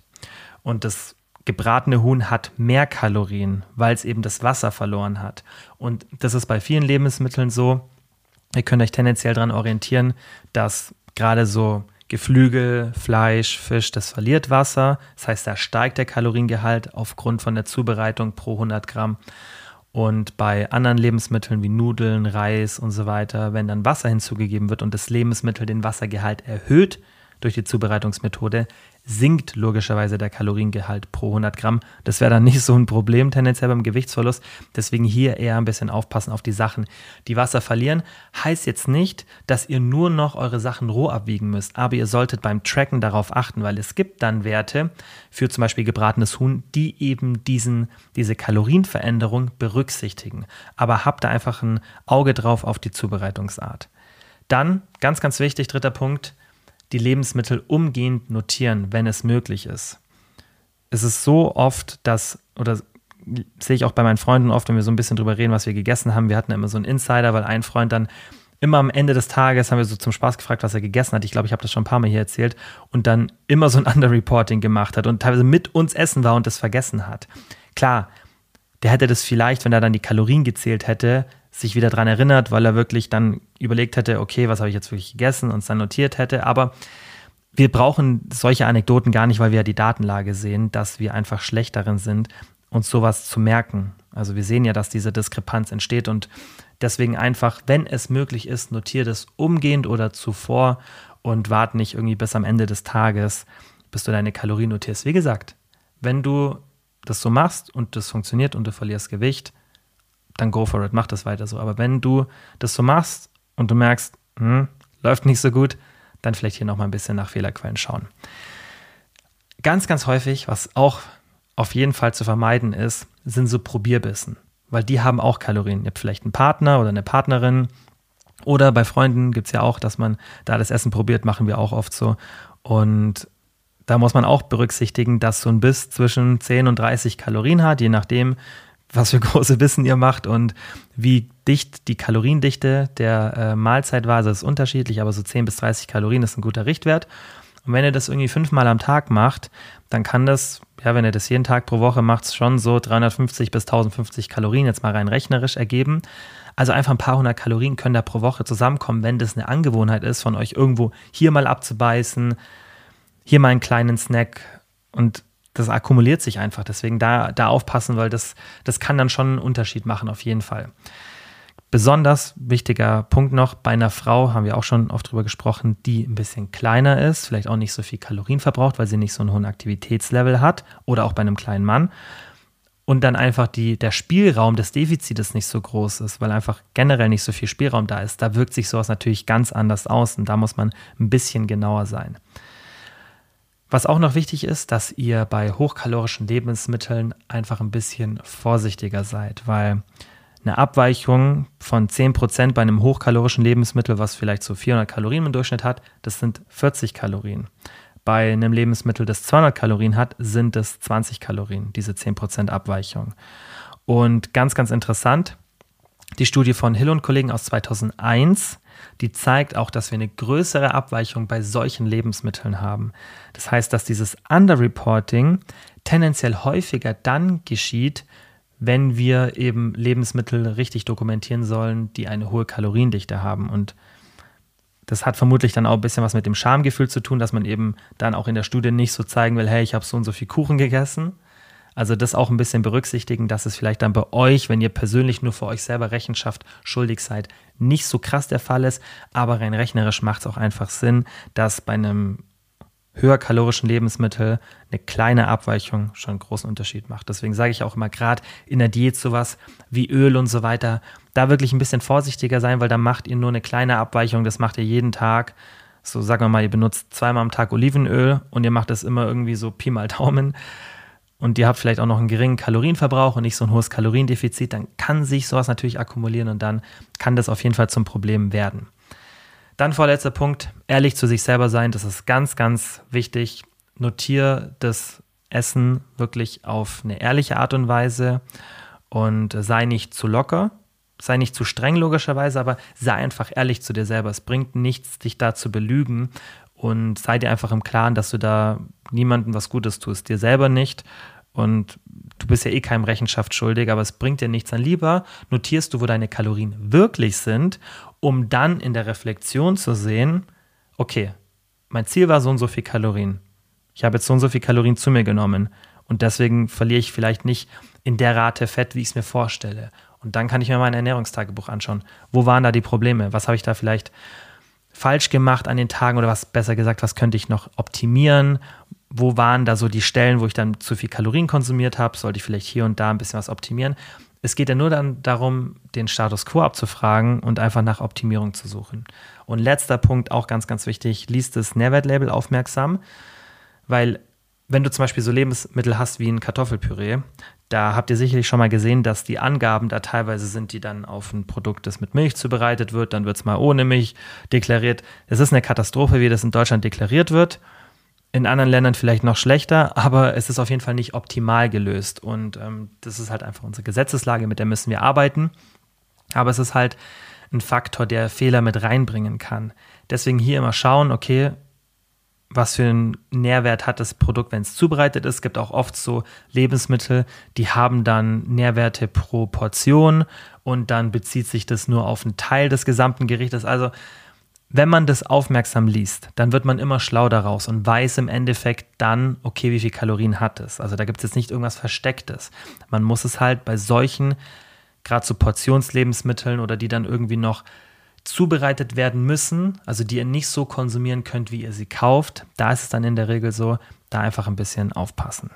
Und das gebratene Huhn hat mehr Kalorien, weil es eben das Wasser verloren hat. Und das ist bei vielen Lebensmitteln so. Ihr könnt euch tendenziell daran orientieren, dass gerade so Geflügel, Fleisch, Fisch, das verliert Wasser. Das heißt, da steigt der Kaloriengehalt aufgrund von der Zubereitung pro 100 Gramm. Und bei anderen Lebensmitteln wie Nudeln, Reis und so weiter, wenn dann Wasser hinzugegeben wird und das Lebensmittel den Wassergehalt erhöht durch die Zubereitungsmethode, sinkt logischerweise der Kaloriengehalt pro 100 Gramm. Das wäre dann nicht so ein Problem tendenziell beim Gewichtsverlust. Deswegen hier eher ein bisschen aufpassen auf die Sachen, die Wasser verlieren. Heißt jetzt nicht, dass ihr nur noch eure Sachen roh abwiegen müsst, aber ihr solltet beim Tracken darauf achten, weil es gibt dann Werte für zum Beispiel gebratenes Huhn, die eben diesen, diese Kalorienveränderung berücksichtigen. Aber habt da einfach ein Auge drauf auf die Zubereitungsart. Dann, ganz, ganz wichtig, dritter Punkt, die Lebensmittel umgehend notieren, wenn es möglich ist. Es ist so oft, dass, oder sehe ich auch bei meinen Freunden oft, wenn wir so ein bisschen drüber reden, was wir gegessen haben. Wir hatten immer so einen Insider, weil ein Freund dann immer am Ende des Tages haben wir so zum Spaß gefragt, was er gegessen hat. Ich glaube, ich habe das schon ein paar Mal hier erzählt. Und dann immer so ein Underreporting gemacht hat und teilweise mit uns essen war und das vergessen hat. Klar, der hätte das vielleicht, wenn er dann die Kalorien gezählt hätte, sich wieder daran erinnert, weil er wirklich dann überlegt hätte, okay, was habe ich jetzt wirklich gegessen und es dann notiert hätte. Aber wir brauchen solche Anekdoten gar nicht, weil wir ja die Datenlage sehen, dass wir einfach schlecht darin sind, uns sowas zu merken. Also wir sehen ja, dass diese Diskrepanz entsteht und deswegen einfach, wenn es möglich ist, notiert es umgehend oder zuvor und warte nicht irgendwie bis am Ende des Tages, bis du deine Kalorien notierst. Wie gesagt, wenn du das so machst und das funktioniert und du verlierst Gewicht, dann go for it, mach das weiter so. Aber wenn du das so machst und du merkst, hm, läuft nicht so gut, dann vielleicht hier nochmal ein bisschen nach Fehlerquellen schauen. Ganz, ganz häufig, was auch auf jeden Fall zu vermeiden ist, sind so Probierbissen, weil die haben auch Kalorien. Ihr habt vielleicht einen Partner oder eine Partnerin oder bei Freunden gibt es ja auch, dass man da das Essen probiert, machen wir auch oft so. Und da muss man auch berücksichtigen, dass so ein Biss zwischen 10 und 30 Kalorien hat, je nachdem, was für große Bissen ihr macht und wie dicht die Kaloriendichte der äh, Mahlzeit war. Also ist unterschiedlich, aber so 10 bis 30 Kalorien ist ein guter Richtwert. Und wenn ihr das irgendwie fünfmal am Tag macht, dann kann das, ja, wenn ihr das jeden Tag pro Woche macht, schon so 350 bis 1050 Kalorien jetzt mal rein rechnerisch ergeben. Also einfach ein paar hundert Kalorien können da pro Woche zusammenkommen, wenn das eine Angewohnheit ist, von euch irgendwo hier mal abzubeißen, hier mal einen kleinen Snack und das akkumuliert sich einfach. Deswegen da, da aufpassen, weil das, das kann dann schon einen Unterschied machen, auf jeden Fall. Besonders wichtiger Punkt noch, bei einer Frau haben wir auch schon oft drüber gesprochen, die ein bisschen kleiner ist, vielleicht auch nicht so viel Kalorien verbraucht, weil sie nicht so einen hohen Aktivitätslevel hat oder auch bei einem kleinen Mann. Und dann einfach die, der Spielraum des Defizites nicht so groß ist, weil einfach generell nicht so viel Spielraum da ist. Da wirkt sich sowas natürlich ganz anders aus und da muss man ein bisschen genauer sein. Was auch noch wichtig ist, dass ihr bei hochkalorischen Lebensmitteln einfach ein bisschen vorsichtiger seid, weil eine Abweichung von 10% bei einem hochkalorischen Lebensmittel, was vielleicht so 400 Kalorien im Durchschnitt hat, das sind 40 Kalorien. Bei einem Lebensmittel, das 200 Kalorien hat, sind es 20 Kalorien, diese 10% Abweichung. Und ganz, ganz interessant, die Studie von Hill und Kollegen aus 2001 die zeigt auch, dass wir eine größere Abweichung bei solchen Lebensmitteln haben. Das heißt, dass dieses Underreporting tendenziell häufiger dann geschieht, wenn wir eben Lebensmittel richtig dokumentieren sollen, die eine hohe Kaloriendichte haben. Und Das hat vermutlich dann auch ein bisschen was mit dem Schamgefühl zu tun, dass man eben dann auch in der Studie nicht so zeigen will, hey, ich habe so und so viel Kuchen gegessen. Also das auch ein bisschen berücksichtigen, dass es vielleicht dann bei euch, wenn ihr persönlich nur für euch selber Rechenschaft schuldig seid, nicht so krass der Fall ist. Aber rein rechnerisch macht es auch einfach Sinn, dass bei einem höherkalorischen Lebensmittel eine kleine Abweichung schon einen großen Unterschied macht. Deswegen sage ich auch immer, gerade in der Diät sowas wie Öl und so weiter, da wirklich ein bisschen vorsichtiger sein, weil da macht ihr nur eine kleine Abweichung, das macht ihr jeden Tag. So sagen wir mal, ihr benutzt zweimal am Tag Olivenöl und ihr macht das immer irgendwie so Pi mal Daumen und ihr habt vielleicht auch noch einen geringen Kalorienverbrauch und nicht so ein hohes Kaloriendefizit, dann kann sich sowas natürlich akkumulieren und dann kann das auf jeden Fall zum Problem werden. Dann vorletzter Punkt, ehrlich zu sich selber sein, das ist ganz, ganz wichtig. Notier das Essen wirklich auf eine ehrliche Art und Weise und sei nicht zu locker, sei nicht zu streng logischerweise, aber sei einfach ehrlich zu dir selber. Es bringt nichts, dich da zu belügen und sei dir einfach im Klaren, dass du da niemandem was Gutes tust, dir selber nicht. Und du bist ja eh keinem Rechenschaft schuldig, aber es bringt dir nichts. Dann lieber notierst du, wo deine Kalorien wirklich sind, um dann in der Reflexion zu sehen, okay, mein Ziel war so und so viel Kalorien. Ich habe jetzt so und so viel Kalorien zu mir genommen und deswegen verliere ich vielleicht nicht in der Rate Fett, wie ich es mir vorstelle. Und dann kann ich mir mein Ernährungstagebuch anschauen. Wo waren da die Probleme? Was habe ich da vielleicht falsch gemacht an den Tagen oder was besser gesagt, was könnte ich noch optimieren? Wo waren da so die Stellen, wo ich dann zu viel Kalorien konsumiert habe? Sollte ich vielleicht hier und da ein bisschen was optimieren? Es geht ja nur dann darum, den Status quo abzufragen und einfach nach Optimierung zu suchen. Und letzter Punkt, auch ganz, ganz wichtig, liest das Nährwertlabel aufmerksam, weil wenn du zum Beispiel so Lebensmittel hast wie ein Kartoffelpüree, da habt ihr sicherlich schon mal gesehen, dass die Angaben da teilweise sind, die dann auf ein Produkt, das mit Milch zubereitet wird, dann wird es mal ohne Milch deklariert. Es ist eine Katastrophe, wie das in Deutschland deklariert wird. In anderen Ländern vielleicht noch schlechter, aber es ist auf jeden Fall nicht optimal gelöst. Und ähm, das ist halt einfach unsere Gesetzeslage, mit der müssen wir arbeiten. Aber es ist halt ein Faktor, der Fehler mit reinbringen kann. Deswegen hier immer schauen, okay, was für einen Nährwert hat das Produkt, wenn es zubereitet ist. Es gibt auch oft so Lebensmittel, die haben dann Nährwerte pro Portion und dann bezieht sich das nur auf einen Teil des gesamten Gerichtes. Also wenn man das aufmerksam liest, dann wird man immer schlau daraus und weiß im Endeffekt dann, okay, wie viel Kalorien hat es. Also da gibt es jetzt nicht irgendwas Verstecktes. Man muss es halt bei solchen, gerade so Portionslebensmitteln oder die dann irgendwie noch zubereitet werden müssen, also die ihr nicht so konsumieren könnt, wie ihr sie kauft, da ist es dann in der Regel so, da einfach ein bisschen aufpassen.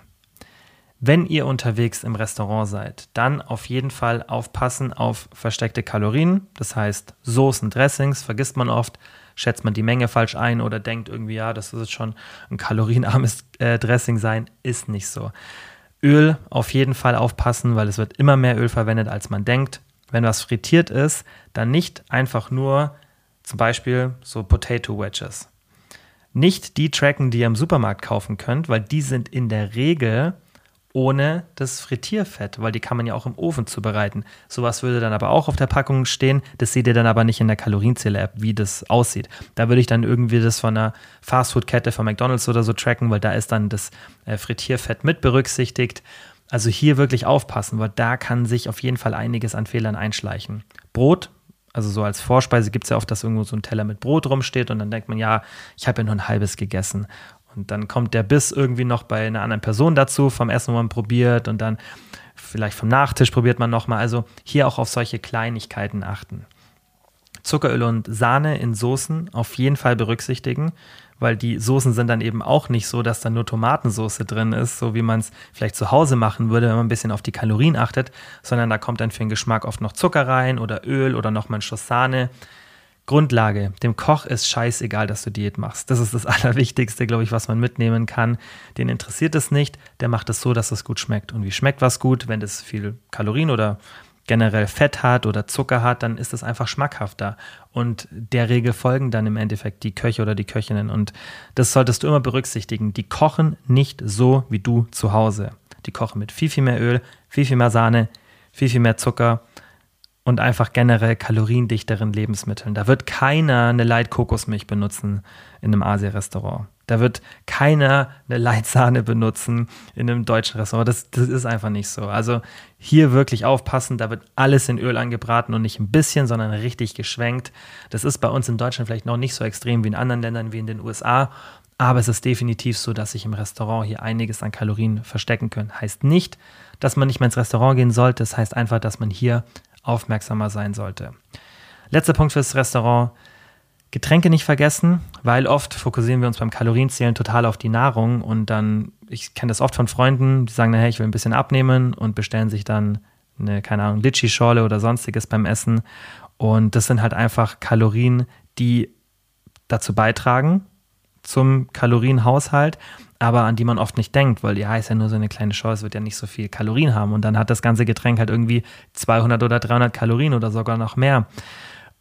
Wenn ihr unterwegs im Restaurant seid, dann auf jeden Fall aufpassen auf versteckte Kalorien, das heißt Soßen, Dressings, vergisst man oft, schätzt man die Menge falsch ein oder denkt irgendwie, ja, das wird schon ein kalorienarmes äh, Dressing sein, ist nicht so. Öl auf jeden Fall aufpassen, weil es wird immer mehr Öl verwendet, als man denkt wenn was frittiert ist, dann nicht einfach nur zum Beispiel so Potato Wedges. Nicht die tracken, die ihr im Supermarkt kaufen könnt, weil die sind in der Regel ohne das Frittierfett, weil die kann man ja auch im Ofen zubereiten. Sowas würde dann aber auch auf der Packung stehen. Das seht ihr dann aber nicht in der Kalorienzähler-App, wie das aussieht. Da würde ich dann irgendwie das von einer Fastfood-Kette von McDonalds oder so tracken, weil da ist dann das äh, Frittierfett mit berücksichtigt. Also hier wirklich aufpassen, weil da kann sich auf jeden Fall einiges an Fehlern einschleichen. Brot, also so als Vorspeise gibt es ja oft, dass irgendwo so ein Teller mit Brot rumsteht und dann denkt man, ja, ich habe ja nur ein halbes gegessen. Und dann kommt der Biss irgendwie noch bei einer anderen Person dazu, vom Essen, wo man probiert und dann vielleicht vom Nachtisch probiert man nochmal. Also hier auch auf solche Kleinigkeiten achten. Zuckeröl und Sahne in Soßen auf jeden Fall berücksichtigen weil die Soßen sind dann eben auch nicht so, dass da nur Tomatensoße drin ist, so wie man es vielleicht zu Hause machen würde, wenn man ein bisschen auf die Kalorien achtet, sondern da kommt dann für den Geschmack oft noch Zucker rein oder Öl oder nochmal ein Schuss Sahne. Grundlage, dem Koch ist scheißegal, dass du Diät machst. Das ist das Allerwichtigste, glaube ich, was man mitnehmen kann. Den interessiert es nicht, der macht es so, dass es gut schmeckt. Und wie schmeckt was gut, wenn das viel Kalorien oder generell Fett hat oder Zucker hat, dann ist es einfach schmackhafter. Und der Regel folgen dann im Endeffekt die Köche oder die Köchinnen. Und das solltest du immer berücksichtigen. Die kochen nicht so wie du zu Hause. Die kochen mit viel, viel mehr Öl, viel, viel mehr Sahne, viel, viel mehr Zucker und einfach generell kaloriendichteren Lebensmitteln. Da wird keiner eine Light Kokosmilch benutzen in einem Asia-Restaurant. Da wird keiner eine Leitsahne benutzen in einem deutschen Restaurant. Das, das ist einfach nicht so. Also hier wirklich aufpassen, da wird alles in Öl angebraten und nicht ein bisschen, sondern richtig geschwenkt. Das ist bei uns in Deutschland vielleicht noch nicht so extrem wie in anderen Ländern wie in den USA. Aber es ist definitiv so, dass sich im Restaurant hier einiges an Kalorien verstecken können. Heißt nicht, dass man nicht mehr ins Restaurant gehen sollte. Das heißt einfach, dass man hier aufmerksamer sein sollte. Letzter Punkt fürs Restaurant. Getränke nicht vergessen, weil oft fokussieren wir uns beim Kalorienzählen total auf die Nahrung und dann, ich kenne das oft von Freunden, die sagen, hey, ich will ein bisschen abnehmen und bestellen sich dann eine, keine Ahnung, Litschi-Schorle oder sonstiges beim Essen. Und das sind halt einfach Kalorien, die dazu beitragen, zum Kalorienhaushalt, aber an die man oft nicht denkt, weil ja, ist ja nur so eine kleine Show, es wird ja nicht so viel Kalorien haben und dann hat das ganze Getränk halt irgendwie 200 oder 300 Kalorien oder sogar noch mehr.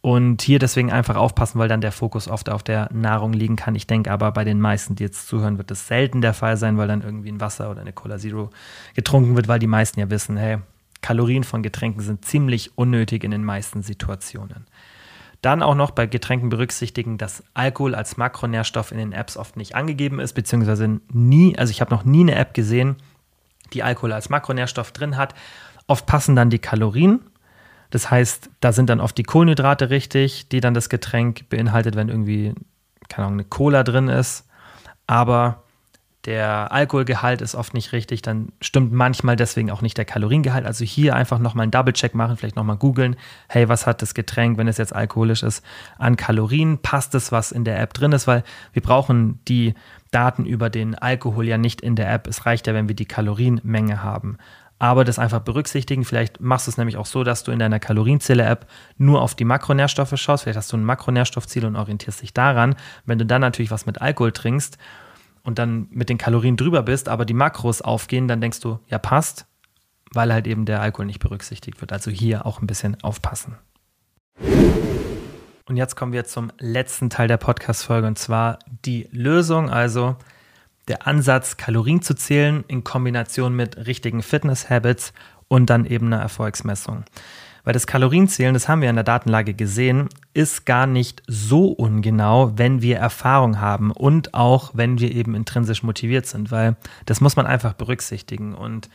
Und hier deswegen einfach aufpassen, weil dann der Fokus oft auf der Nahrung liegen kann. Ich denke aber, bei den meisten, die jetzt zuhören, wird das selten der Fall sein, weil dann irgendwie ein Wasser oder eine Cola Zero getrunken wird, weil die meisten ja wissen, hey, Kalorien von Getränken sind ziemlich unnötig in den meisten Situationen. Dann auch noch bei Getränken berücksichtigen, dass Alkohol als Makronährstoff in den Apps oft nicht angegeben ist, beziehungsweise nie, also ich habe noch nie eine App gesehen, die Alkohol als Makronährstoff drin hat. Oft passen dann die Kalorien. Das heißt, da sind dann oft die Kohlenhydrate richtig, die dann das Getränk beinhaltet, wenn irgendwie, keine Ahnung, eine Cola drin ist. Aber der Alkoholgehalt ist oft nicht richtig, dann stimmt manchmal deswegen auch nicht der Kaloriengehalt. Also hier einfach nochmal einen Double-Check machen, vielleicht nochmal googeln, hey, was hat das Getränk, wenn es jetzt alkoholisch ist, an Kalorien? Passt es, was in der App drin ist? Weil wir brauchen die Daten über den Alkohol ja nicht in der App. Es reicht ja, wenn wir die Kalorienmenge haben. Aber das einfach berücksichtigen. Vielleicht machst du es nämlich auch so, dass du in deiner Kalorienzähler-App nur auf die Makronährstoffe schaust. Vielleicht hast du ein Makronährstoffziel und orientierst dich daran. Wenn du dann natürlich was mit Alkohol trinkst, und dann mit den Kalorien drüber bist, aber die Makros aufgehen, dann denkst du, ja, passt, weil halt eben der Alkohol nicht berücksichtigt wird. Also hier auch ein bisschen aufpassen. Und jetzt kommen wir zum letzten Teil der Podcast-Folge und zwar die Lösung, also der Ansatz, Kalorien zu zählen in Kombination mit richtigen Fitness-Habits und dann eben einer Erfolgsmessung. Weil das Kalorienzählen, das haben wir in der Datenlage gesehen, ist gar nicht so ungenau, wenn wir Erfahrung haben und auch wenn wir eben intrinsisch motiviert sind, weil das muss man einfach berücksichtigen. Und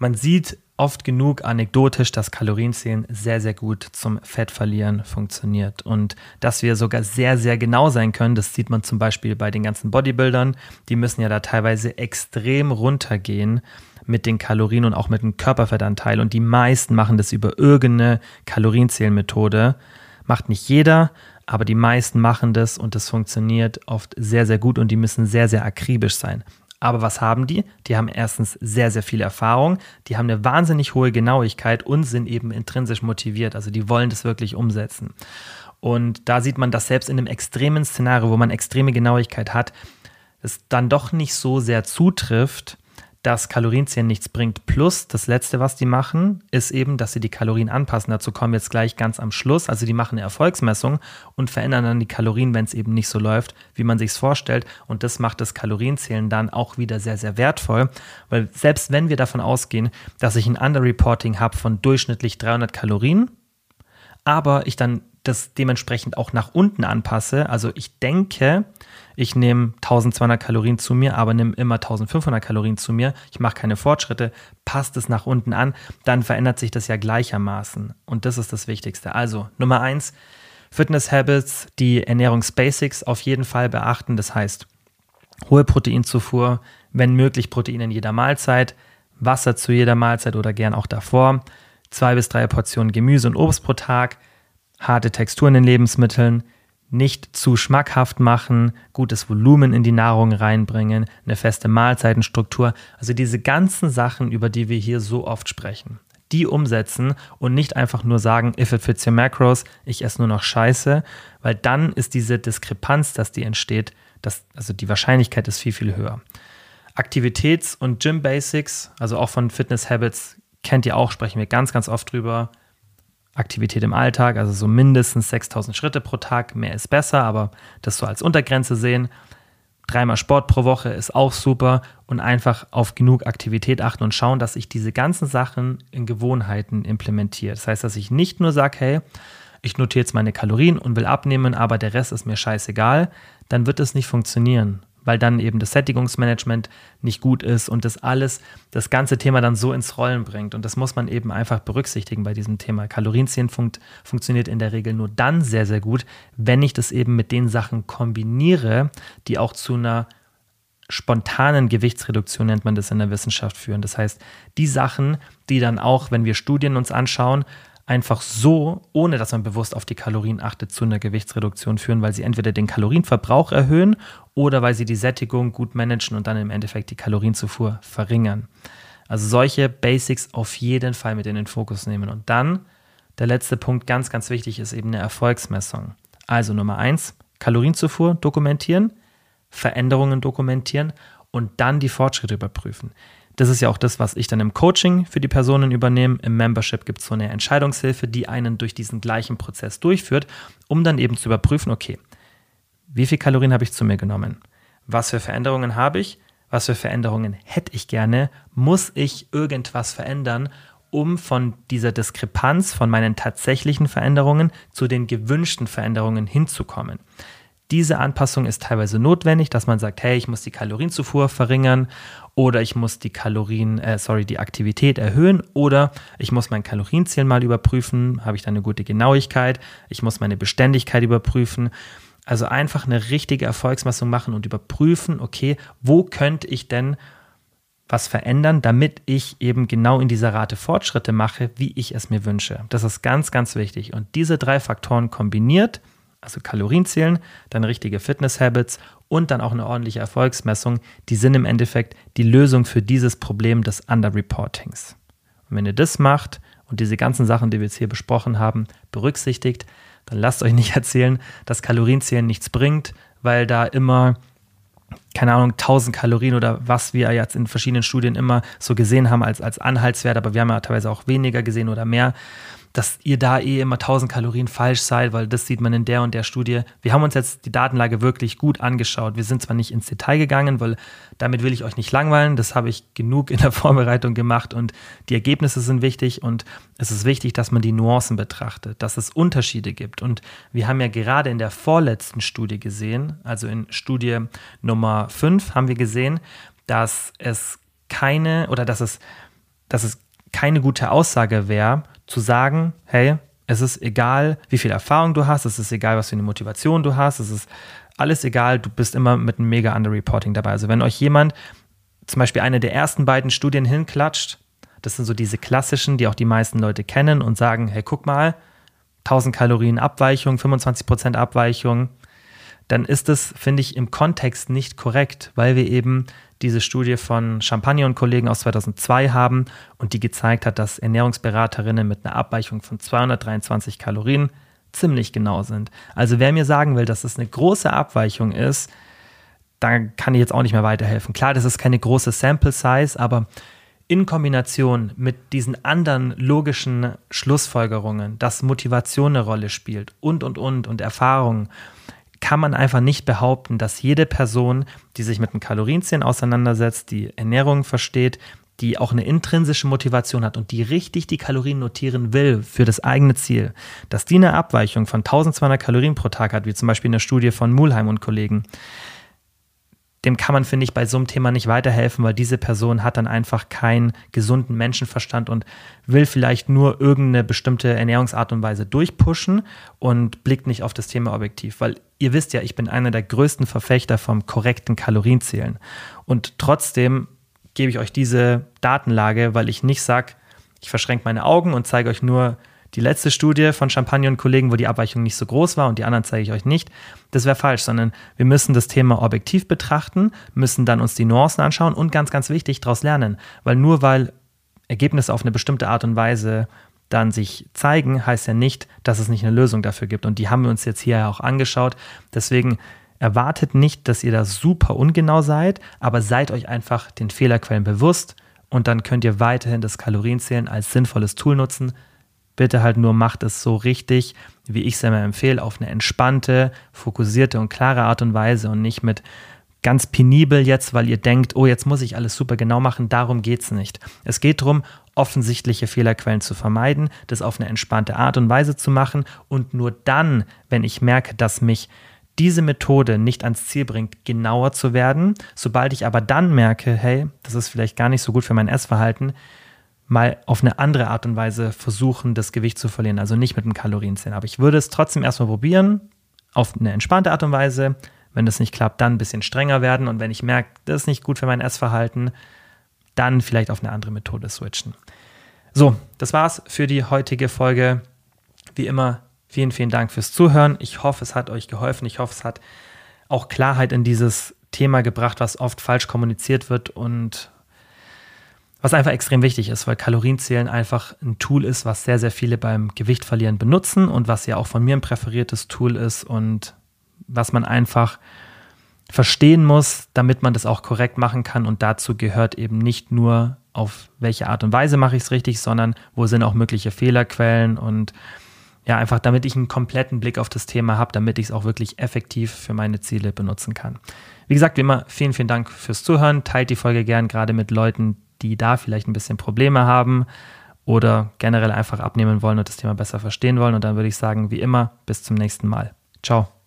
man sieht oft genug anekdotisch, dass Kalorienzählen sehr, sehr gut zum Fettverlieren funktioniert. Und dass wir sogar sehr, sehr genau sein können, das sieht man zum Beispiel bei den ganzen Bodybuildern. Die müssen ja da teilweise extrem runtergehen mit den Kalorien und auch mit dem Körperfettanteil. Und die meisten machen das über irgendeine Kalorienzählmethode. Macht nicht jeder, aber die meisten machen das und das funktioniert oft sehr, sehr gut und die müssen sehr, sehr akribisch sein. Aber was haben die? Die haben erstens sehr, sehr viel Erfahrung, die haben eine wahnsinnig hohe Genauigkeit und sind eben intrinsisch motiviert. Also die wollen das wirklich umsetzen. Und da sieht man, dass selbst in einem extremen Szenario, wo man extreme Genauigkeit hat, es dann doch nicht so sehr zutrifft, dass Kalorienzählen nichts bringt. Plus, das Letzte, was die machen, ist eben, dass sie die Kalorien anpassen. Dazu kommen wir jetzt gleich ganz am Schluss. Also die machen eine Erfolgsmessung und verändern dann die Kalorien, wenn es eben nicht so läuft, wie man sich es vorstellt. Und das macht das Kalorienzählen dann auch wieder sehr, sehr wertvoll. Weil selbst wenn wir davon ausgehen, dass ich ein Underreporting habe von durchschnittlich 300 Kalorien, aber ich dann das dementsprechend auch nach unten anpasse. Also ich denke, ich nehme 1200 Kalorien zu mir, aber nehme immer 1500 Kalorien zu mir. Ich mache keine Fortschritte, passt es nach unten an, dann verändert sich das ja gleichermaßen. Und das ist das Wichtigste. Also Nummer eins, Fitness Habits, die Ernährungsbasics auf jeden Fall beachten. Das heißt, hohe Proteinzufuhr, wenn möglich Protein in jeder Mahlzeit, Wasser zu jeder Mahlzeit oder gern auch davor, zwei bis drei Portionen Gemüse und Obst pro Tag, harte Texturen in Lebensmitteln, nicht zu schmackhaft machen, gutes Volumen in die Nahrung reinbringen, eine feste Mahlzeitenstruktur, also diese ganzen Sachen, über die wir hier so oft sprechen, die umsetzen und nicht einfach nur sagen, if it fits your macros, ich esse nur noch Scheiße, weil dann ist diese Diskrepanz, dass die entsteht, das, also die Wahrscheinlichkeit ist viel, viel höher. Aktivitäts- und Gym Basics, also auch von Fitness Habits, kennt ihr auch, sprechen wir ganz, ganz oft drüber. Aktivität im Alltag, also so mindestens 6000 Schritte pro Tag, mehr ist besser, aber das so als Untergrenze sehen. Dreimal Sport pro Woche ist auch super und einfach auf genug Aktivität achten und schauen, dass ich diese ganzen Sachen in Gewohnheiten implementiere. Das heißt, dass ich nicht nur sage, hey, ich notiere jetzt meine Kalorien und will abnehmen, aber der Rest ist mir scheißegal, dann wird es nicht funktionieren, weil dann eben das Sättigungsmanagement nicht gut ist und das alles, das ganze Thema dann so ins Rollen bringt. Und das muss man eben einfach berücksichtigen bei diesem Thema. Kalorienzählen funkt, funktioniert in der Regel nur dann sehr, sehr gut, wenn ich das eben mit den Sachen kombiniere, die auch zu einer spontanen Gewichtsreduktion nennt man das in der Wissenschaft führen. Das heißt, die Sachen, die dann auch, wenn wir Studien uns anschauen, einfach so, ohne dass man bewusst auf die Kalorien achtet, zu einer Gewichtsreduktion führen, weil sie entweder den Kalorienverbrauch erhöhen oder weil sie die Sättigung gut managen und dann im Endeffekt die Kalorienzufuhr verringern. Also solche Basics auf jeden Fall mit in den Fokus nehmen. Und dann der letzte Punkt, ganz, ganz wichtig, ist eben eine Erfolgsmessung. Also Nummer eins, Kalorienzufuhr dokumentieren, Veränderungen dokumentieren und dann die Fortschritte überprüfen. Das ist ja auch das, was ich dann im Coaching für die Personen übernehme. Im Membership gibt es so eine Entscheidungshilfe, die einen durch diesen gleichen Prozess durchführt, um dann eben zu überprüfen, okay, wie viel Kalorien habe ich zu mir genommen? Was für Veränderungen habe ich? Was für Veränderungen hätte ich gerne? Muss ich irgendwas verändern, um von dieser Diskrepanz von meinen tatsächlichen Veränderungen zu den gewünschten Veränderungen hinzukommen? Diese Anpassung ist teilweise notwendig, dass man sagt, hey, ich muss die Kalorienzufuhr verringern oder ich muss die Kalorien, äh, sorry, die Aktivität erhöhen oder ich muss mein Kalorienziel mal überprüfen, habe ich da eine gute Genauigkeit, ich muss meine Beständigkeit überprüfen. Also einfach eine richtige Erfolgsmessung machen und überprüfen, okay, wo könnte ich denn was verändern, damit ich eben genau in dieser Rate Fortschritte mache, wie ich es mir wünsche. Das ist ganz, ganz wichtig. Und diese drei Faktoren kombiniert also Kalorien zählen, dann richtige Fitness-Habits und dann auch eine ordentliche Erfolgsmessung, die sind im Endeffekt die Lösung für dieses Problem des Underreportings. Und wenn ihr das macht und diese ganzen Sachen, die wir jetzt hier besprochen haben, berücksichtigt, dann lasst euch nicht erzählen, dass Kalorienzählen nichts bringt, weil da immer keine Ahnung, 1000 Kalorien oder was wir jetzt in verschiedenen Studien immer so gesehen haben als, als Anhaltswert, aber wir haben ja teilweise auch weniger gesehen oder mehr dass ihr da eh immer 1000 Kalorien falsch seid, weil das sieht man in der und der Studie. Wir haben uns jetzt die Datenlage wirklich gut angeschaut. Wir sind zwar nicht ins Detail gegangen, weil damit will ich euch nicht langweilen. Das habe ich genug in der Vorbereitung gemacht und die Ergebnisse sind wichtig und es ist wichtig, dass man die Nuancen betrachtet, dass es Unterschiede gibt. Und wir haben ja gerade in der vorletzten Studie gesehen, also in Studie Nummer 5 haben wir gesehen, dass es keine oder dass es, dass es keine gute Aussage wäre, zu sagen, hey, es ist egal, wie viel Erfahrung du hast, es ist egal, was für eine Motivation du hast, es ist alles egal, du bist immer mit einem mega Underreporting dabei. Also wenn euch jemand zum Beispiel eine der ersten beiden Studien hinklatscht, das sind so diese klassischen, die auch die meisten Leute kennen und sagen, hey, guck mal, 1000 Kalorien Abweichung, 25% Abweichung, dann ist das, finde ich, im Kontext nicht korrekt, weil wir eben diese Studie von Champagne und Kollegen aus 2002 haben und die gezeigt hat, dass Ernährungsberaterinnen mit einer Abweichung von 223 Kalorien ziemlich genau sind. Also wer mir sagen will, dass es eine große Abweichung ist, dann kann ich jetzt auch nicht mehr weiterhelfen. Klar, das ist keine große Sample Size, aber in Kombination mit diesen anderen logischen Schlussfolgerungen, dass Motivation eine Rolle spielt und, und, und und Erfahrung, kann man einfach nicht behaupten, dass jede Person, die sich mit dem Kalorienzählen auseinandersetzt, die Ernährung versteht, die auch eine intrinsische Motivation hat und die richtig die Kalorien notieren will für das eigene Ziel, dass die eine Abweichung von 1200 Kalorien pro Tag hat, wie zum Beispiel in der Studie von Mulheim und Kollegen, dem kann man, finde ich, bei so einem Thema nicht weiterhelfen, weil diese Person hat dann einfach keinen gesunden Menschenverstand und will vielleicht nur irgendeine bestimmte Ernährungsart und Weise durchpushen und blickt nicht auf das Thema objektiv. Weil ihr wisst ja, ich bin einer der größten Verfechter vom korrekten Kalorienzählen. Und trotzdem gebe ich euch diese Datenlage, weil ich nicht sage, ich verschränke meine Augen und zeige euch nur die letzte Studie von Champagne und Kollegen, wo die Abweichung nicht so groß war und die anderen zeige ich euch nicht. Das wäre falsch, sondern wir müssen das Thema objektiv betrachten, müssen dann uns die Nuancen anschauen und ganz, ganz wichtig daraus lernen. Weil nur weil Ergebnisse auf eine bestimmte Art und Weise dann sich zeigen, heißt ja nicht, dass es nicht eine Lösung dafür gibt. Und die haben wir uns jetzt hier auch angeschaut. Deswegen erwartet nicht, dass ihr da super ungenau seid, aber seid euch einfach den Fehlerquellen bewusst und dann könnt ihr weiterhin das Kalorienzählen als sinnvolles Tool nutzen, Bitte halt nur macht es so richtig, wie ich es immer empfehle, auf eine entspannte, fokussierte und klare Art und Weise und nicht mit ganz penibel jetzt, weil ihr denkt, oh, jetzt muss ich alles super genau machen. Darum geht es nicht. Es geht darum, offensichtliche Fehlerquellen zu vermeiden, das auf eine entspannte Art und Weise zu machen und nur dann, wenn ich merke, dass mich diese Methode nicht ans Ziel bringt, genauer zu werden. Sobald ich aber dann merke, hey, das ist vielleicht gar nicht so gut für mein Essverhalten, mal auf eine andere Art und Weise versuchen, das Gewicht zu verlieren. Also nicht mit einem Kalorienzählen. Aber ich würde es trotzdem erstmal probieren, auf eine entspannte Art und Weise. Wenn das nicht klappt, dann ein bisschen strenger werden. Und wenn ich merke, das ist nicht gut für mein Essverhalten, dann vielleicht auf eine andere Methode switchen. So, das war's für die heutige Folge. Wie immer, vielen, vielen Dank fürs Zuhören. Ich hoffe, es hat euch geholfen. Ich hoffe, es hat auch Klarheit in dieses Thema gebracht, was oft falsch kommuniziert wird und was einfach extrem wichtig ist, weil Kalorienzählen einfach ein Tool ist, was sehr, sehr viele beim Gewichtverlieren benutzen und was ja auch von mir ein präferiertes Tool ist und was man einfach verstehen muss, damit man das auch korrekt machen kann. Und dazu gehört eben nicht nur, auf welche Art und Weise mache ich es richtig, sondern wo sind auch mögliche Fehlerquellen und ja, einfach damit ich einen kompletten Blick auf das Thema habe, damit ich es auch wirklich effektiv für meine Ziele benutzen kann. Wie gesagt, wie immer, vielen, vielen Dank fürs Zuhören. Teilt die Folge gern gerade mit Leuten, die da vielleicht ein bisschen Probleme haben oder generell einfach abnehmen wollen und das Thema besser verstehen wollen. Und dann würde ich sagen, wie immer, bis zum nächsten Mal. Ciao.